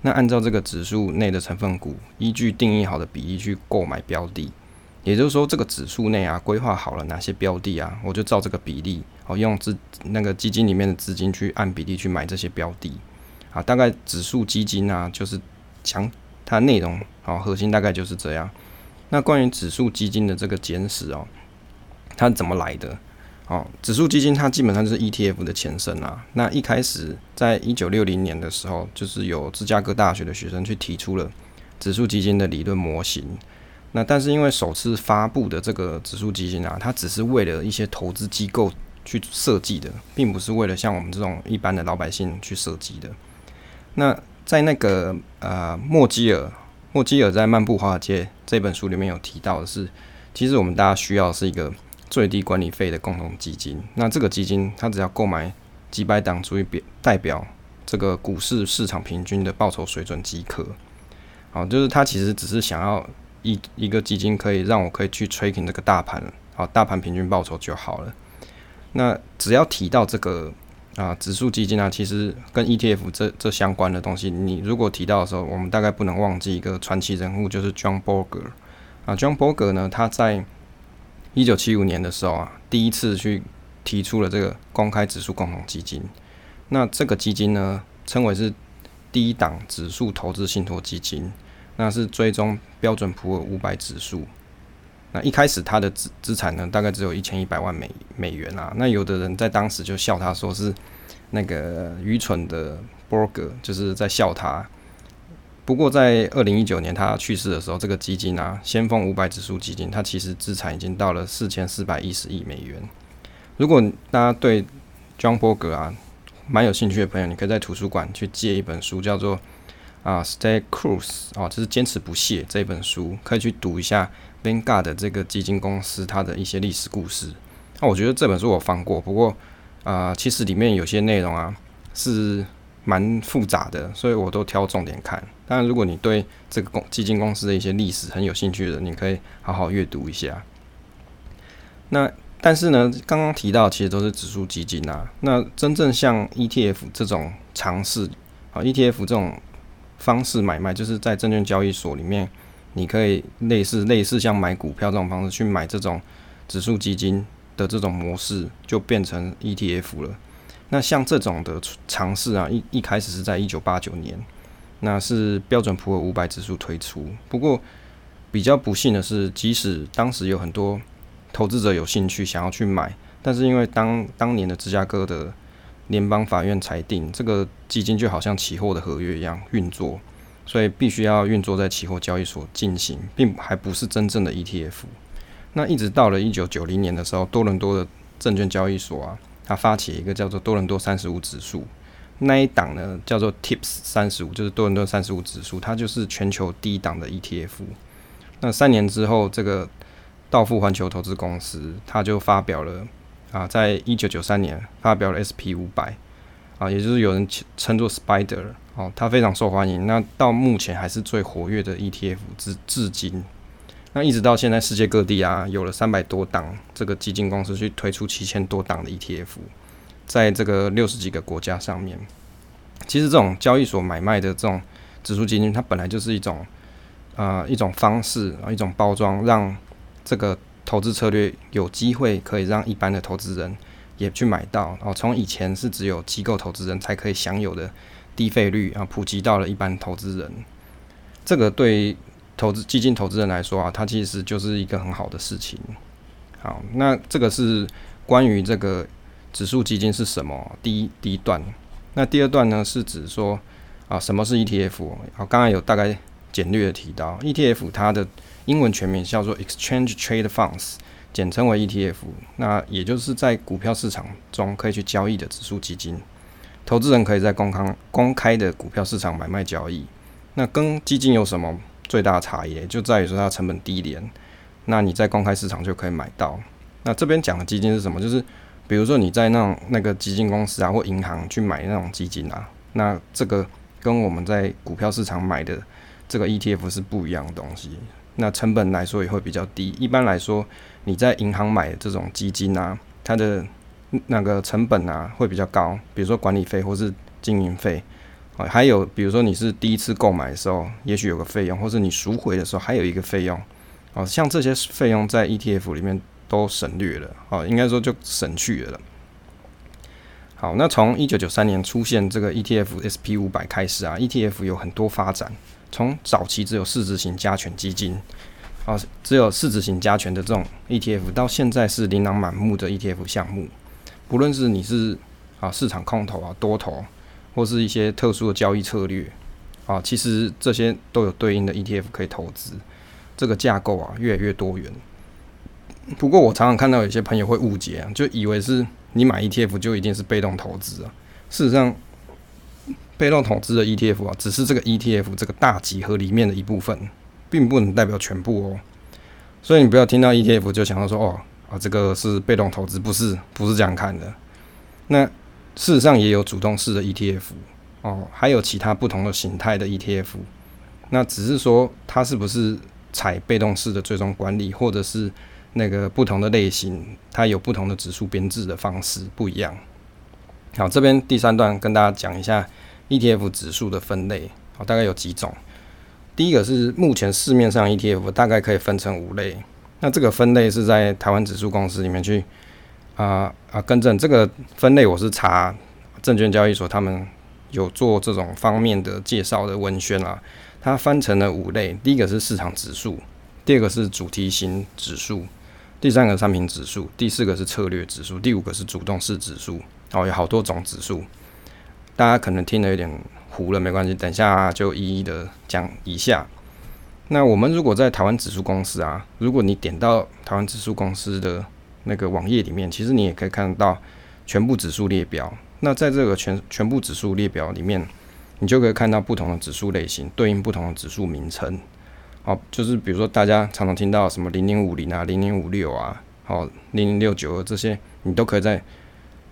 那按照这个指数内的成分股，依据定义好的比例去购买标的。也就是说，这个指数内啊，规划好了哪些标的啊，我就照这个比例，好，用资那个基金里面的资金去按比例去买这些标的。啊，大概指数基金啊，就是讲它内容，好，核心大概就是这样。那关于指数基金的这个简史哦，它怎么来的？哦，指数基金它基本上就是 ETF 的前身啊。那一开始在一九六零年的时候，就是有芝加哥大学的学生去提出了指数基金的理论模型。那但是因为首次发布的这个指数基金啊，它只是为了一些投资机构去设计的，并不是为了像我们这种一般的老百姓去设计的。那在那个呃，莫基尔，莫基尔在《漫步华尔街》这本书里面有提到的是，其实我们大家需要是一个最低管理费的共同基金。那这个基金它只要购买几百档足以表代表这个股市市场平均的报酬水准即可。好，就是它其实只是想要一一个基金可以让我可以去 tracking 这个大盘，好，大盘平均报酬就好了。那只要提到这个。啊，指数基金啊，其实跟 ETF 这这相关的东西，你如果提到的时候，我们大概不能忘记一个传奇人物，就是 John Bogle。啊，John Bogle 呢，他在一九七五年的时候啊，第一次去提出了这个公开指数共同基金。那这个基金呢，称为是低档指数投资信托基金，那是追踪标准普尔五百指数。那一开始他的资资产呢，大概只有一千一百万美美元啊。那有的人在当时就笑他说是那个愚蠢的伯格，就是在笑他。不过在二零一九年他去世的时候，这个基金啊，先锋五百指数基金，它其实资产已经到了四千四百一十亿美元。如果大家对 John Bogle 啊蛮有兴趣的朋友，你可以在图书馆去借一本书，叫做啊 Stay Course 啊，就是坚持不懈这本书，可以去读一下。Vanguard 的这个基金公司，它的一些历史故事。那我觉得这本书我翻过，不过啊、其实里面有些内容啊是蛮复杂的，所以我都挑重点看。当然，如果你对这个公基金公司的一些历史很有兴趣的，你可以好好阅读一下。那但是呢，刚刚提到其实都是指数基金啊。那真正像 ETF 这种尝试啊，ETF 这种方式买卖，就是在证券交易所里面。你可以类似类似像买股票这种方式去买这种指数基金的这种模式，就变成 ETF 了。那像这种的尝试啊，一一开始是在一九八九年，那是标准普尔五百指数推出。不过比较不幸的是，即使当时有很多投资者有兴趣想要去买，但是因为当当年的芝加哥的联邦法院裁定，这个基金就好像期货的合约一样运作，所以必须要运作在期货交易所进行，并还不是真正的 ETF。那一直到了一九九零年的时候，多伦多的证券交易所啊，它发起一个叫做多伦多三十五指数，那一档呢叫做 TIPS 三十五，就是多伦多三十五指数，它就是全球第一档的 ETF。那三年之后，这个道富环球投资公司，它就发表了。啊，在一九九三年发表了 SP 五百啊，也就是有人称作 Spider 哦，它非常受欢迎。那到目前还是最活跃的 ETF 至至今。那一直到现在，世界各地啊，有了三百多档这个基金公司去推出七千多档的 ETF，在这个六十几个国家上面。其实这种交易所买卖的这种指数基金，它本来就是一种啊、一种方式啊一种包装，让这个。投资策略有机会可以让一般的投资人也去买到哦。从以前是只有机构投资人才可以享有的低费率啊，普及到了一般投资人。这个对投资基金投资人来说啊，它其实就是一个很好的事情。好，那这个是关于这个指数基金是什么？第一第一段。那第二段呢，是指说啊，什么是 ETF？好，刚才有大概简略的提到 ETF 它的。英文全名叫做 Exchange Trade Funds，简称为 ETF。那也就是在股票市场中可以去交易的指数基金。投资人可以在公开公开的股票市场买卖交易。那跟基金有什么最大差异？就在于说它成本低廉。那你在公开市场就可以买到。那这边讲的基金是什么？就是比如说你在那种那个基金公司啊或银行去买那种基金啊，那这个跟我们在股票市场买的这个 ETF 是不一样的东西。那成本来说也会比较低。一般来说，你在银行买的这种基金啊，它的那个成本啊会比较高，比如说管理费或是经营费啊，还有比如说你是第一次购买的时候，也许有个费用，或是你赎回的时候还有一个费用啊，像这些费用在 ETF 里面都省略了啊，应该说就省去了。好，那从一九九三年出现这个 ETF SP 五百开始啊，ETF 有很多发展。从早期只有市值型加权基金，啊，只有市值型加权的这种 ETF，到现在是琳琅满目的 ETF 项目。不论是你是啊市场空头啊多头，或是一些特殊的交易策略啊，其实这些都有对应的 ETF 可以投资。这个架构啊越来越多元。不过我常常看到有些朋友会误解啊，就以为是你买 ETF 就一定是被动投资啊。事实上，被动投资的 ETF 啊，只是这个 ETF 这个大集合里面的一部分，并不能代表全部哦。所以你不要听到 ETF 就想到说哦啊，这个是被动投资，不是不是这样看的。那事实上也有主动式的 ETF 哦，还有其他不同的形态的 ETF。那只是说它是不是采被动式的追踪管理，或者是那个不同的类型，它有不同的指数编制的方式不一样。好，这边第三段跟大家讲一下。ETF 指数的分类，哦，大概有几种。第一个是目前市面上 ETF 大概可以分成五类。那这个分类是在台湾指数公司里面去啊啊更正这个分类，我是查证券交易所他们有做这种方面的介绍的文宣啊。它分成了五类，第一个是市场指数，第二个是主题型指数，第三个商品指数，第四个是策略指数，第五个是主动式指数。哦，有好多种指数。大家可能听得有点糊了，没关系，等下就一一的讲一下。那我们如果在台湾指数公司啊，如果你点到台湾指数公司的那个网页里面，其实你也可以看到全部指数列表。那在这个全全部指数列表里面，你就可以看到不同的指数类型，对应不同的指数名称。好，就是比如说大家常常听到什么零零五零啊、零零五六啊、好零零六九这些，你都可以在。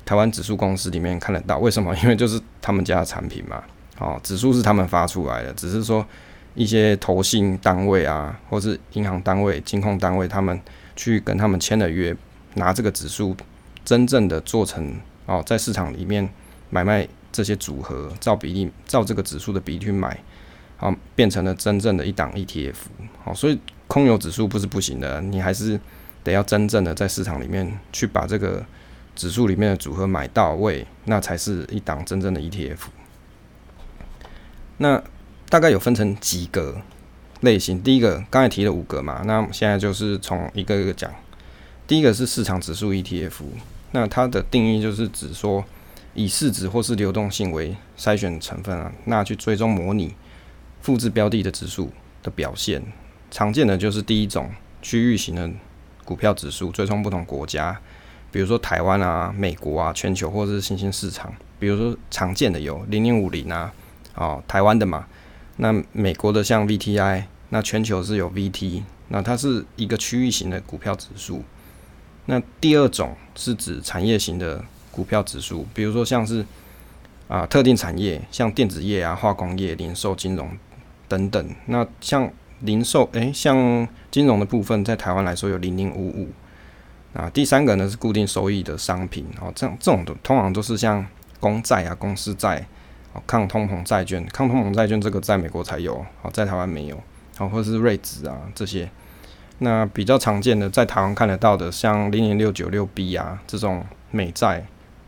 台湾指数公司里面看得到，为什么？因为就是他们家的产品嘛。哦，指数是他们发出来的，只是说一些投信单位啊，或是银行单位、金控单位，他们去跟他们签了约，拿这个指数真正的做成哦，在市场里面买卖这些组合，照比例，照这个指数的比例去买，好，变成了真正的一档 ETF。好，所以空有指数不是不行的，你还是得要真正的在市场里面去把这个。指数里面的组合买到位，那才是一档真正的 ETF。那大概有分成几个类型，第一个刚才提了五个嘛，那现在就是从一个一个讲。第一个是市场指数 ETF，那它的定义就是指说以市值或是流动性为筛选成分啊，那去追踪模拟复制标的的指数的表现。常见的就是第一种区域型的股票指数，追踪不同国家，比如说台湾啊、美国啊、全球或是新兴市场。比如说常见的有零零五零啊，哦，台湾的嘛。那美国的像 VTI，那全球是有 VT，那它是一个区域型的股票指数。那第二种是指产业型的股票指数，比如说像是啊特定产业，像电子业啊、化工业、零售、金融等等。那像零售，诶、像金融的部分，在台湾来说有零零五五。啊，第三个呢是固定收益的商品，哦，这样这种的通常都是像公债啊、公司债、抗通膨债券、抗通膨债券这个在美国才有，好，在台湾没有，好，或者是瑞纸啊这些。那比较常见的在台湾看得到的，像零零六九六 B 啊这种美债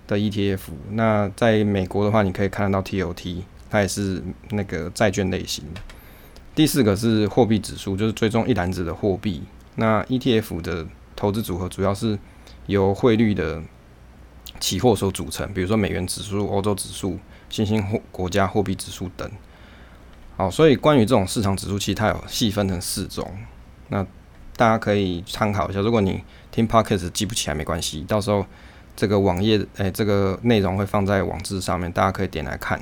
的 ETF。那在美国的话，你可以看得到 TOT，它也是那个债券类型。第四个是货币指数，就是追踪一篮子的货币。那 ETF 的投资组合主要是由汇率的期货所组成，比如说美元指数、欧洲指数、新兴货国家货币指数等。好，所以关于这种市场指数，其实它有细分成四种。那大家可以参考一下。如果你听 Podcast 记不起来没关系，到时候这个网页诶、这个内容会放在网志上面，大家可以点来看。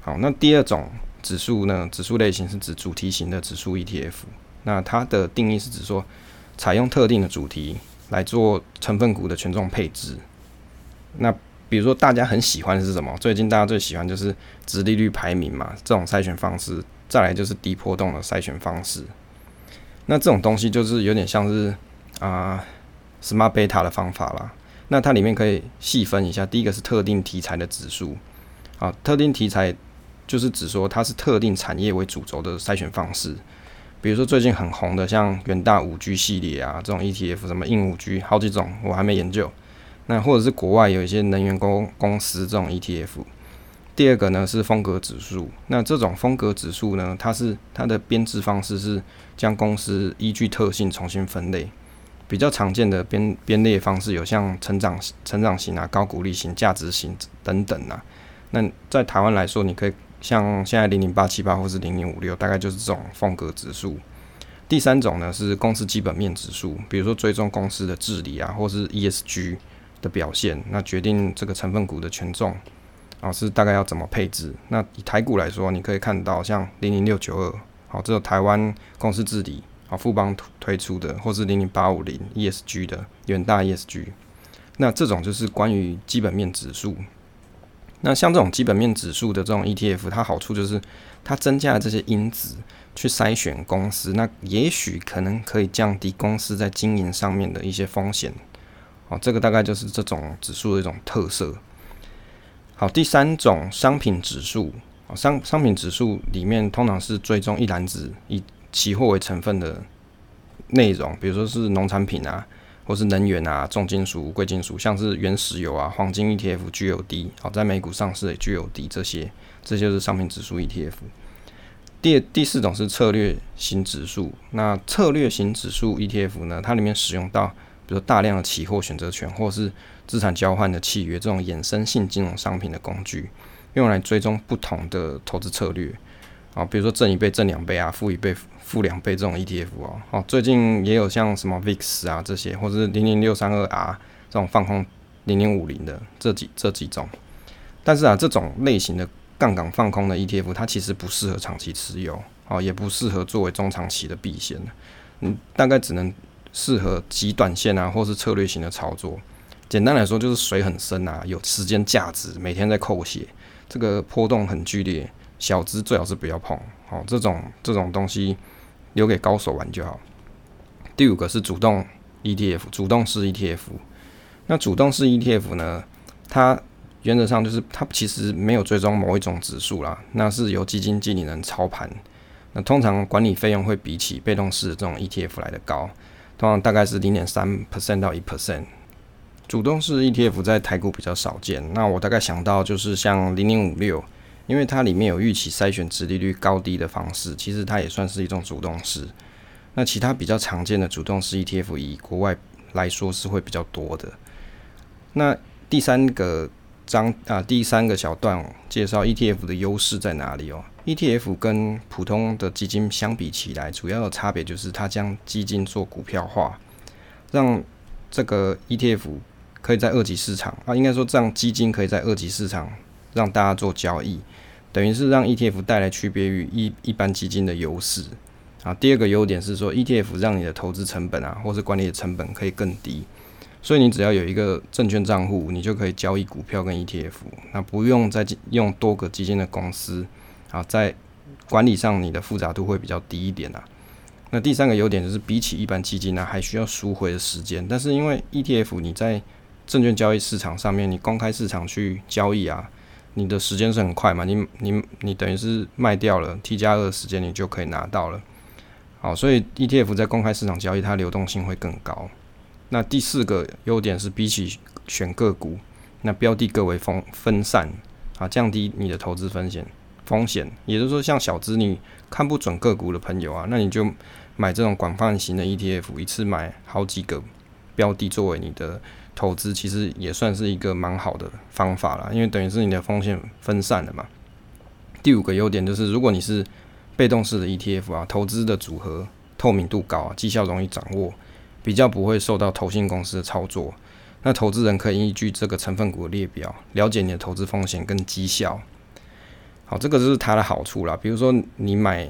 好，那第二种。指数呢？指数类型是指主题型的指数 ETF。那它的定义是指说，采用特定的主题来做成分股的权重配置。那比如说大家很喜欢的是什么？最近大家最喜欢就是直利率排名嘛，这种筛选方式。再来就是低波动的筛选方式。那这种东西就是有点像是啊、Smart Beta 的方法啦。那它里面可以细分一下，第一个是特定题材的指数啊，特定题材。就是指说它是特定产业为主轴的筛选方式，比如说最近很红的像元大五 G 系列啊，这种 ETF 什么硬五 G 好几种，我还没研究。那或者是国外有一些能源公公司这种 ETF。第二个呢是风格指数，那这种风格指数呢，它是它的编制方式是将公司依据特性重新分类，比较常见的编编列方式有像成长成长型啊、高股利型、价值型等等啊。那在台湾来说，你可以。像现在零零八七八或是零零五六，大概就是这种风格指数。第三种呢是公司基本面指数，比如说追踪公司的治理啊，或是 ESG 的表现，那决定这个成分股的权重啊是大概要怎么配置。那以台股来说，你可以看到像零零六九二，好，这个台湾公司治理啊富邦推出的，或是零零八五零 ESG 的远大 ESG，那这种就是关于基本面指数。那像这种基本面指数的这种 ETF，它好处就是它增加了这些因子去筛选公司，那也许可能可以降低公司在经营上面的一些风险。哦，这个大概就是这种指数的一种特色。好，第三种商品指数，商商品指数里面通常是追踪一篮子以期货为成分的内容，比如说是农产品啊。或是能源啊、重金属、贵金属，像是原石油啊、黄金 ETF、GLD，好，在美股上市的 GLD 这些，这就是商品指数 ETF。第第四种是策略型指数，那策略型指数 ETF 呢，它里面使用到，比如大量的期货选择权，或是资产交换的契约这种衍生性金融商品的工具，用来追踪不同的投资策略。啊，比如说挣一倍、挣两倍啊，负一倍、负两倍这种 ETF 哦，哦，最近也有像什么 VIX 啊这些，或者是零零六三二 R 这种放空零零五零的这几这几种，但是啊，这种类型的杠杆放空的 ETF，它其实不适合长期持有，哦，也不适合作为中长期的避险，嗯，大概只能适合极短线啊，或是策略型的操作。简单来说，就是水很深啊，有时间价值，每天在扣血，这个波动很剧烈。小资最好是不要碰，好，这种这种东西留给高手玩就好。第五个是主动 ETF，主动式 ETF。那主动式 ETF 呢，它原则上就是它其实没有追踪某一种指数啦，那是由基金经理人操盘。那通常管理费用会比起被动式的这种 ETF 来的高，通常大概是零点三 percent 到一 percent。主动式 ETF 在台股比较少见，那我大概想到就是像零零五六。因为它里面有预期筛选殖利率高低的方式，其实它也算是一种主动式。那其他比较常见的主动式 ETF，以国外来说是会比较多的。那第三个章啊，第三个小段介绍 ETF 的优势在哪里哦？ETF 跟普通的基金相比起来，主要的差别就是它将基金做股票化，让这个 ETF 可以在二级市场啊，应该说这样基金可以在二级市场让大家做交易，等于是让 ETF 带来区别于一一般基金的优势啊。第二个优点是说 ETF 让你的投资成本啊，或是管理的成本可以更低。所以你只要有一个证券账户，你就可以交易股票跟 ETF，那不用再用多个基金的公司啊，在管理上你的复杂度会比较低一点啊。那第三个优点就是比起一般基金呢，还需要赎回的时间，但是因为 ETF 你在证券交易市场上面，你公开市场去交易啊，你的时间是很快嘛，你你你等于是卖掉了 T 加二时间，你就可以拿到了。好，所以 ETF 在公开市场交易，它流动性会更高。那第四个优点是，比起选个股，那标的更为分分散啊，降低你的投资风险风险。也就是说，像小资你看不准个股的朋友啊，那你就买这种广泛型的 ETF，一次买好几个标的作为你的投资，其实也算是一个蛮好的方法啦，因为等于是你的风险分散了嘛。第五个优点就是，如果你是被动式的 ETF 啊，投资的组合透明度高啊，绩效容易掌握。比较不会受到投信公司的操作，那投资人可以依据这个成分股的列表，了解你的投资风险跟绩效。好，这个就是它的好处啦。比如说你买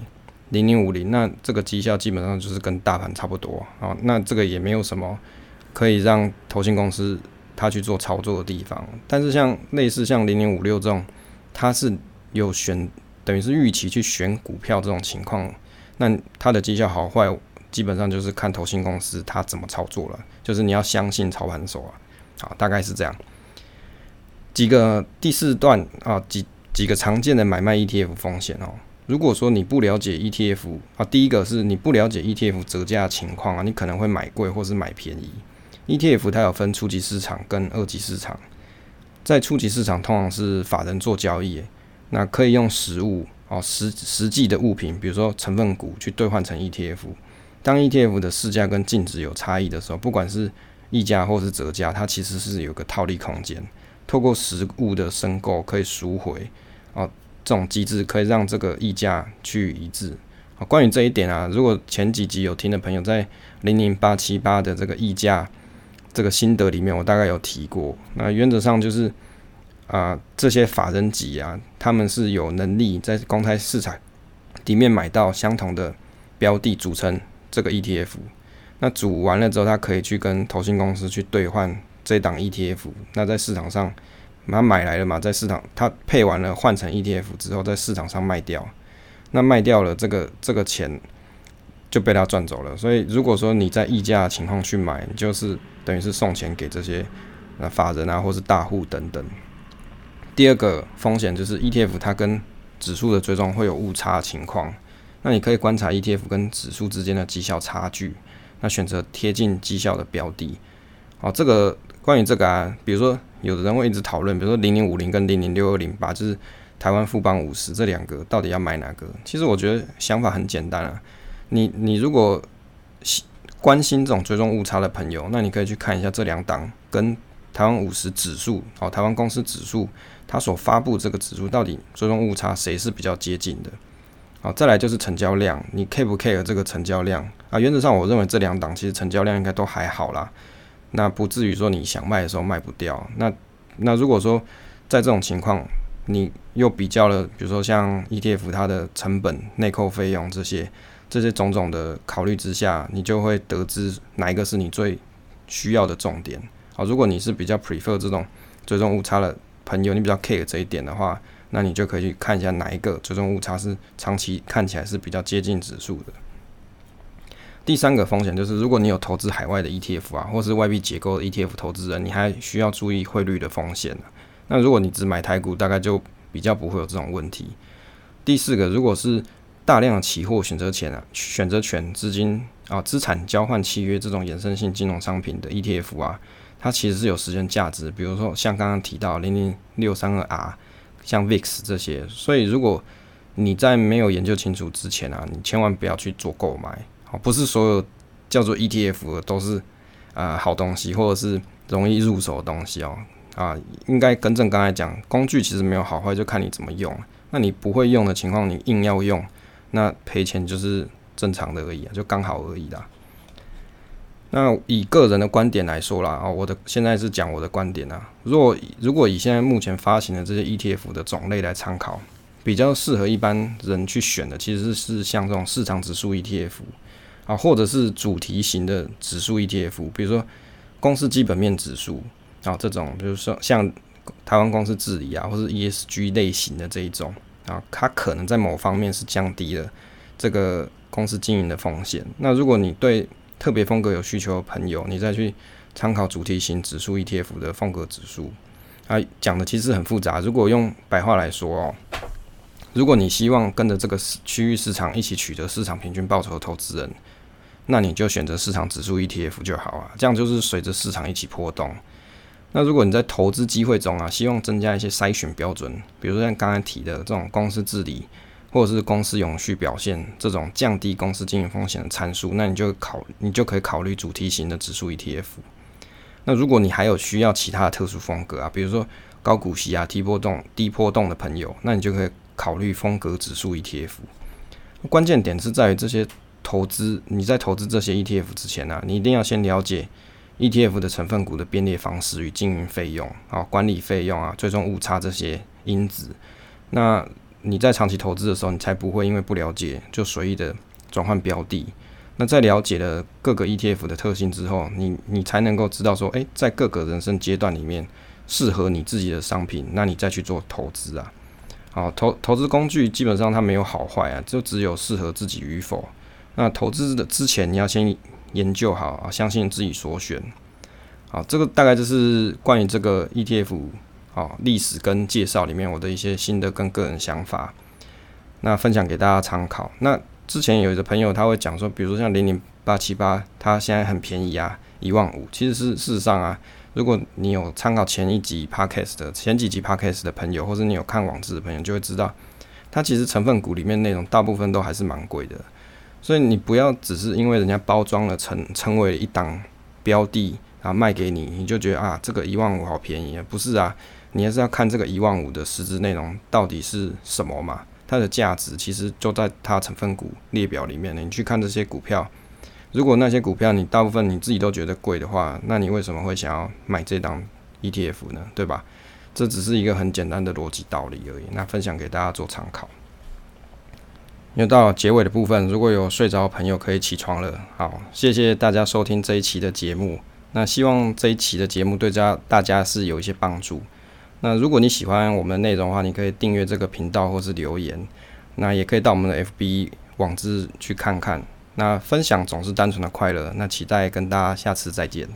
零零五零，那这个绩效基本上就是跟大盘差不多。好，那这个也没有什么可以让投信公司他去做操作的地方。但是像类似像零零五六这种，它是有选，等于是预期去选股票这种情况，那它的绩效好坏。基本上就是看投信公司它怎么操作了，就是你要相信操盘手啊，好，大概是这样。几个第四段啊，几几个常见的买卖 ETF 风险哦。如果说你不了解 ETF 啊，第一个是你不了解 ETF 折价情况啊，你可能会买贵或是买便宜。ETF 它有分初级市场跟二级市场，在初级市场通常是法人做交易，那可以用实物哦实实际的物品，比如说成分股去兑换成 ETF。当 ETF 的市价跟净值有差异的时候，不管是溢价或是折价，它其实是有个套利空间。透过实物的申购可以赎回啊，这种机制可以让这个溢价趋于一致。啊，关于这一点啊，如果前几集有听的朋友在零零八七八的这个溢价这个心得里面，我大概有提过。那原则上就是啊，这些法人级啊，他们是有能力在公开市场里面买到相同的标的组成。这个 ETF，那组完了之后，他可以去跟投信公司去兑换这档 ETF。那在市场上，他买来了嘛，在市场他配完了换成 ETF 之后，在市场上卖掉。那卖掉了，这个这个钱就被他赚走了。所以如果说你在溢价情况去买，就是等于是送钱给这些呃法人啊，或是大户等等。第二个风险就是 ETF 它跟指数的追踪会有误差情况。那你可以观察 ETF 跟指数之间的绩效差距，那选择贴近绩效的标的。哦，这个关于这个啊，比如说有的人会一直讨论，比如说零零五零跟零零六二零八，就是台湾富邦五十这两个到底要买哪个？其实我觉得想法很简单啊，你你如果关心这种追踪误差的朋友，那你可以去看一下这两档跟台湾五十指数，哦，台湾公司指数它所发布这个指数到底追踪误差谁是比较接近的？好，再来就是成交量，你 care 不 care 这个成交量啊？原则上，我认为这两档其实成交量应该都还好啦，那不至于说你想卖的时候卖不掉。那那如果说在这种情况，你又比较了，比如说像 ETF 它的成本、内扣费用这些这些种种的考虑之下，你就会得知哪一个是你最需要的重点。好，如果你是比较 prefer 这种追踪误差的朋友，你比较 care 这一点的话。那你就可以去看一下哪一个追踪误差是长期看起来是比较接近指数的。第三个风险就是，如果你有投资海外的 ETF 啊，或是外币结构的 ETF 投资人，你还需要注意汇率的风险。那如果你只买台股，大概就比较不会有这种问题。第四个，如果是大量的期货选择权啊、选择权资金啊、资产交换契约这种衍生性金融商品的 ETF 啊，它其实是有时间价值。比如说像刚刚提到零零六三二 R。像 VIX 这些。所以如果你在没有研究清楚之前啊，你千万不要去做购买。不是所有叫做 ETF 的都是啊、好东西，或者是容易入手的东西哦。啊，应该更正刚才讲，工具其实没有好坏，就看你怎么用。那你不会用的情况，你硬要用，那赔钱就是正常的而已啊，就刚好而已啦。那以个人的观点来说啦，啊，我的现在是讲我的观点啦。如果如果以现在目前发行的这些 ETF 的种类来参考，比较适合一般人去选的，其实是像这种市场指数 ETF 啊，或者是主题型的指数 ETF，比如说公司基本面指数。啊，这种比如说像台湾公司治理啊，或是 ESG 类型的这一种啊，它可能在某方面是降低了这个公司经营的风险。那如果你对特别风格有需求的朋友，你再去参考主题型指数 ETF 的风格指数，啊，讲的其实很复杂。如果用白话来说哦，如果你希望跟着这个区域市场一起取得市场平均报酬的投资人，那你就选择市场指数 ETF 就好啊，这样就是随着市场一起波动。那如果你在投资机会中啊，希望增加一些筛选标准，比如说像刚才提的这种公司治理，或者是公司永续表现这种降低公司经营风险的参数，那你就考你就可以考虑主题型的指数 ETF。那如果你还有需要其他的特殊风格啊，比如说高股息啊、低波动、低波动的朋友，那你就可以考虑风格指数 ETF。关键点是在于这些投资，你在投资这些 ETF 之前呢、你一定要先了解。ETF 的成分股的编列方式与经营费用啊、管理费用啊、最终误差这些因子，那你在长期投资的时候，你才不会因为不了解就随意的转换标的。那在了解了各个 ETF 的特性之后，你你才能够知道说，诶、在各个人生阶段里面适合你自己的商品，那你再去做投资啊。好，投投资工具基本上它没有好坏啊，就只有适合自己与否。那投资的之前，你要先。研究好，相信自己所选。好，这个大概就是关于这个 ETF 好历史跟介绍里面我的一些心得跟个人想法，那分享给大家参考。那之前有一个朋友他会讲说，比如说像零零八七八，它现在很便宜啊，一万五。其实是事实上啊，如果你有参考前一集 Podcast 的前几集 Podcast 的朋友，或者你有看网志的朋友，就会知道，它其实成分股里面内容大部分都还是蛮贵的。所以你不要只是因为人家包装了成成为一档标的啊卖给你，你就觉得啊这个一万五好便宜啊，不是啊，你还是要看这个一万五的实质内容到底是什么嘛？它的价值其实就在它成分股列表里面。你去看这些股票，如果那些股票你大部分你自己都觉得贵的话，那你为什么会想要买这档 ETF 呢？对吧？这只是一个很简单的逻辑道理而已。那分享给大家做参考。又到结尾的部分，如果有睡着的朋友可以起床了。好，谢谢大家收听这一期的节目。那希望这一期的节目对家大家是有一些帮助。那如果你喜欢我们的内容的话，你可以订阅这个频道或是留言。那也可以到我们的 FB 网志去看看。那分享总是单纯的快乐。那期待跟大家下次再见。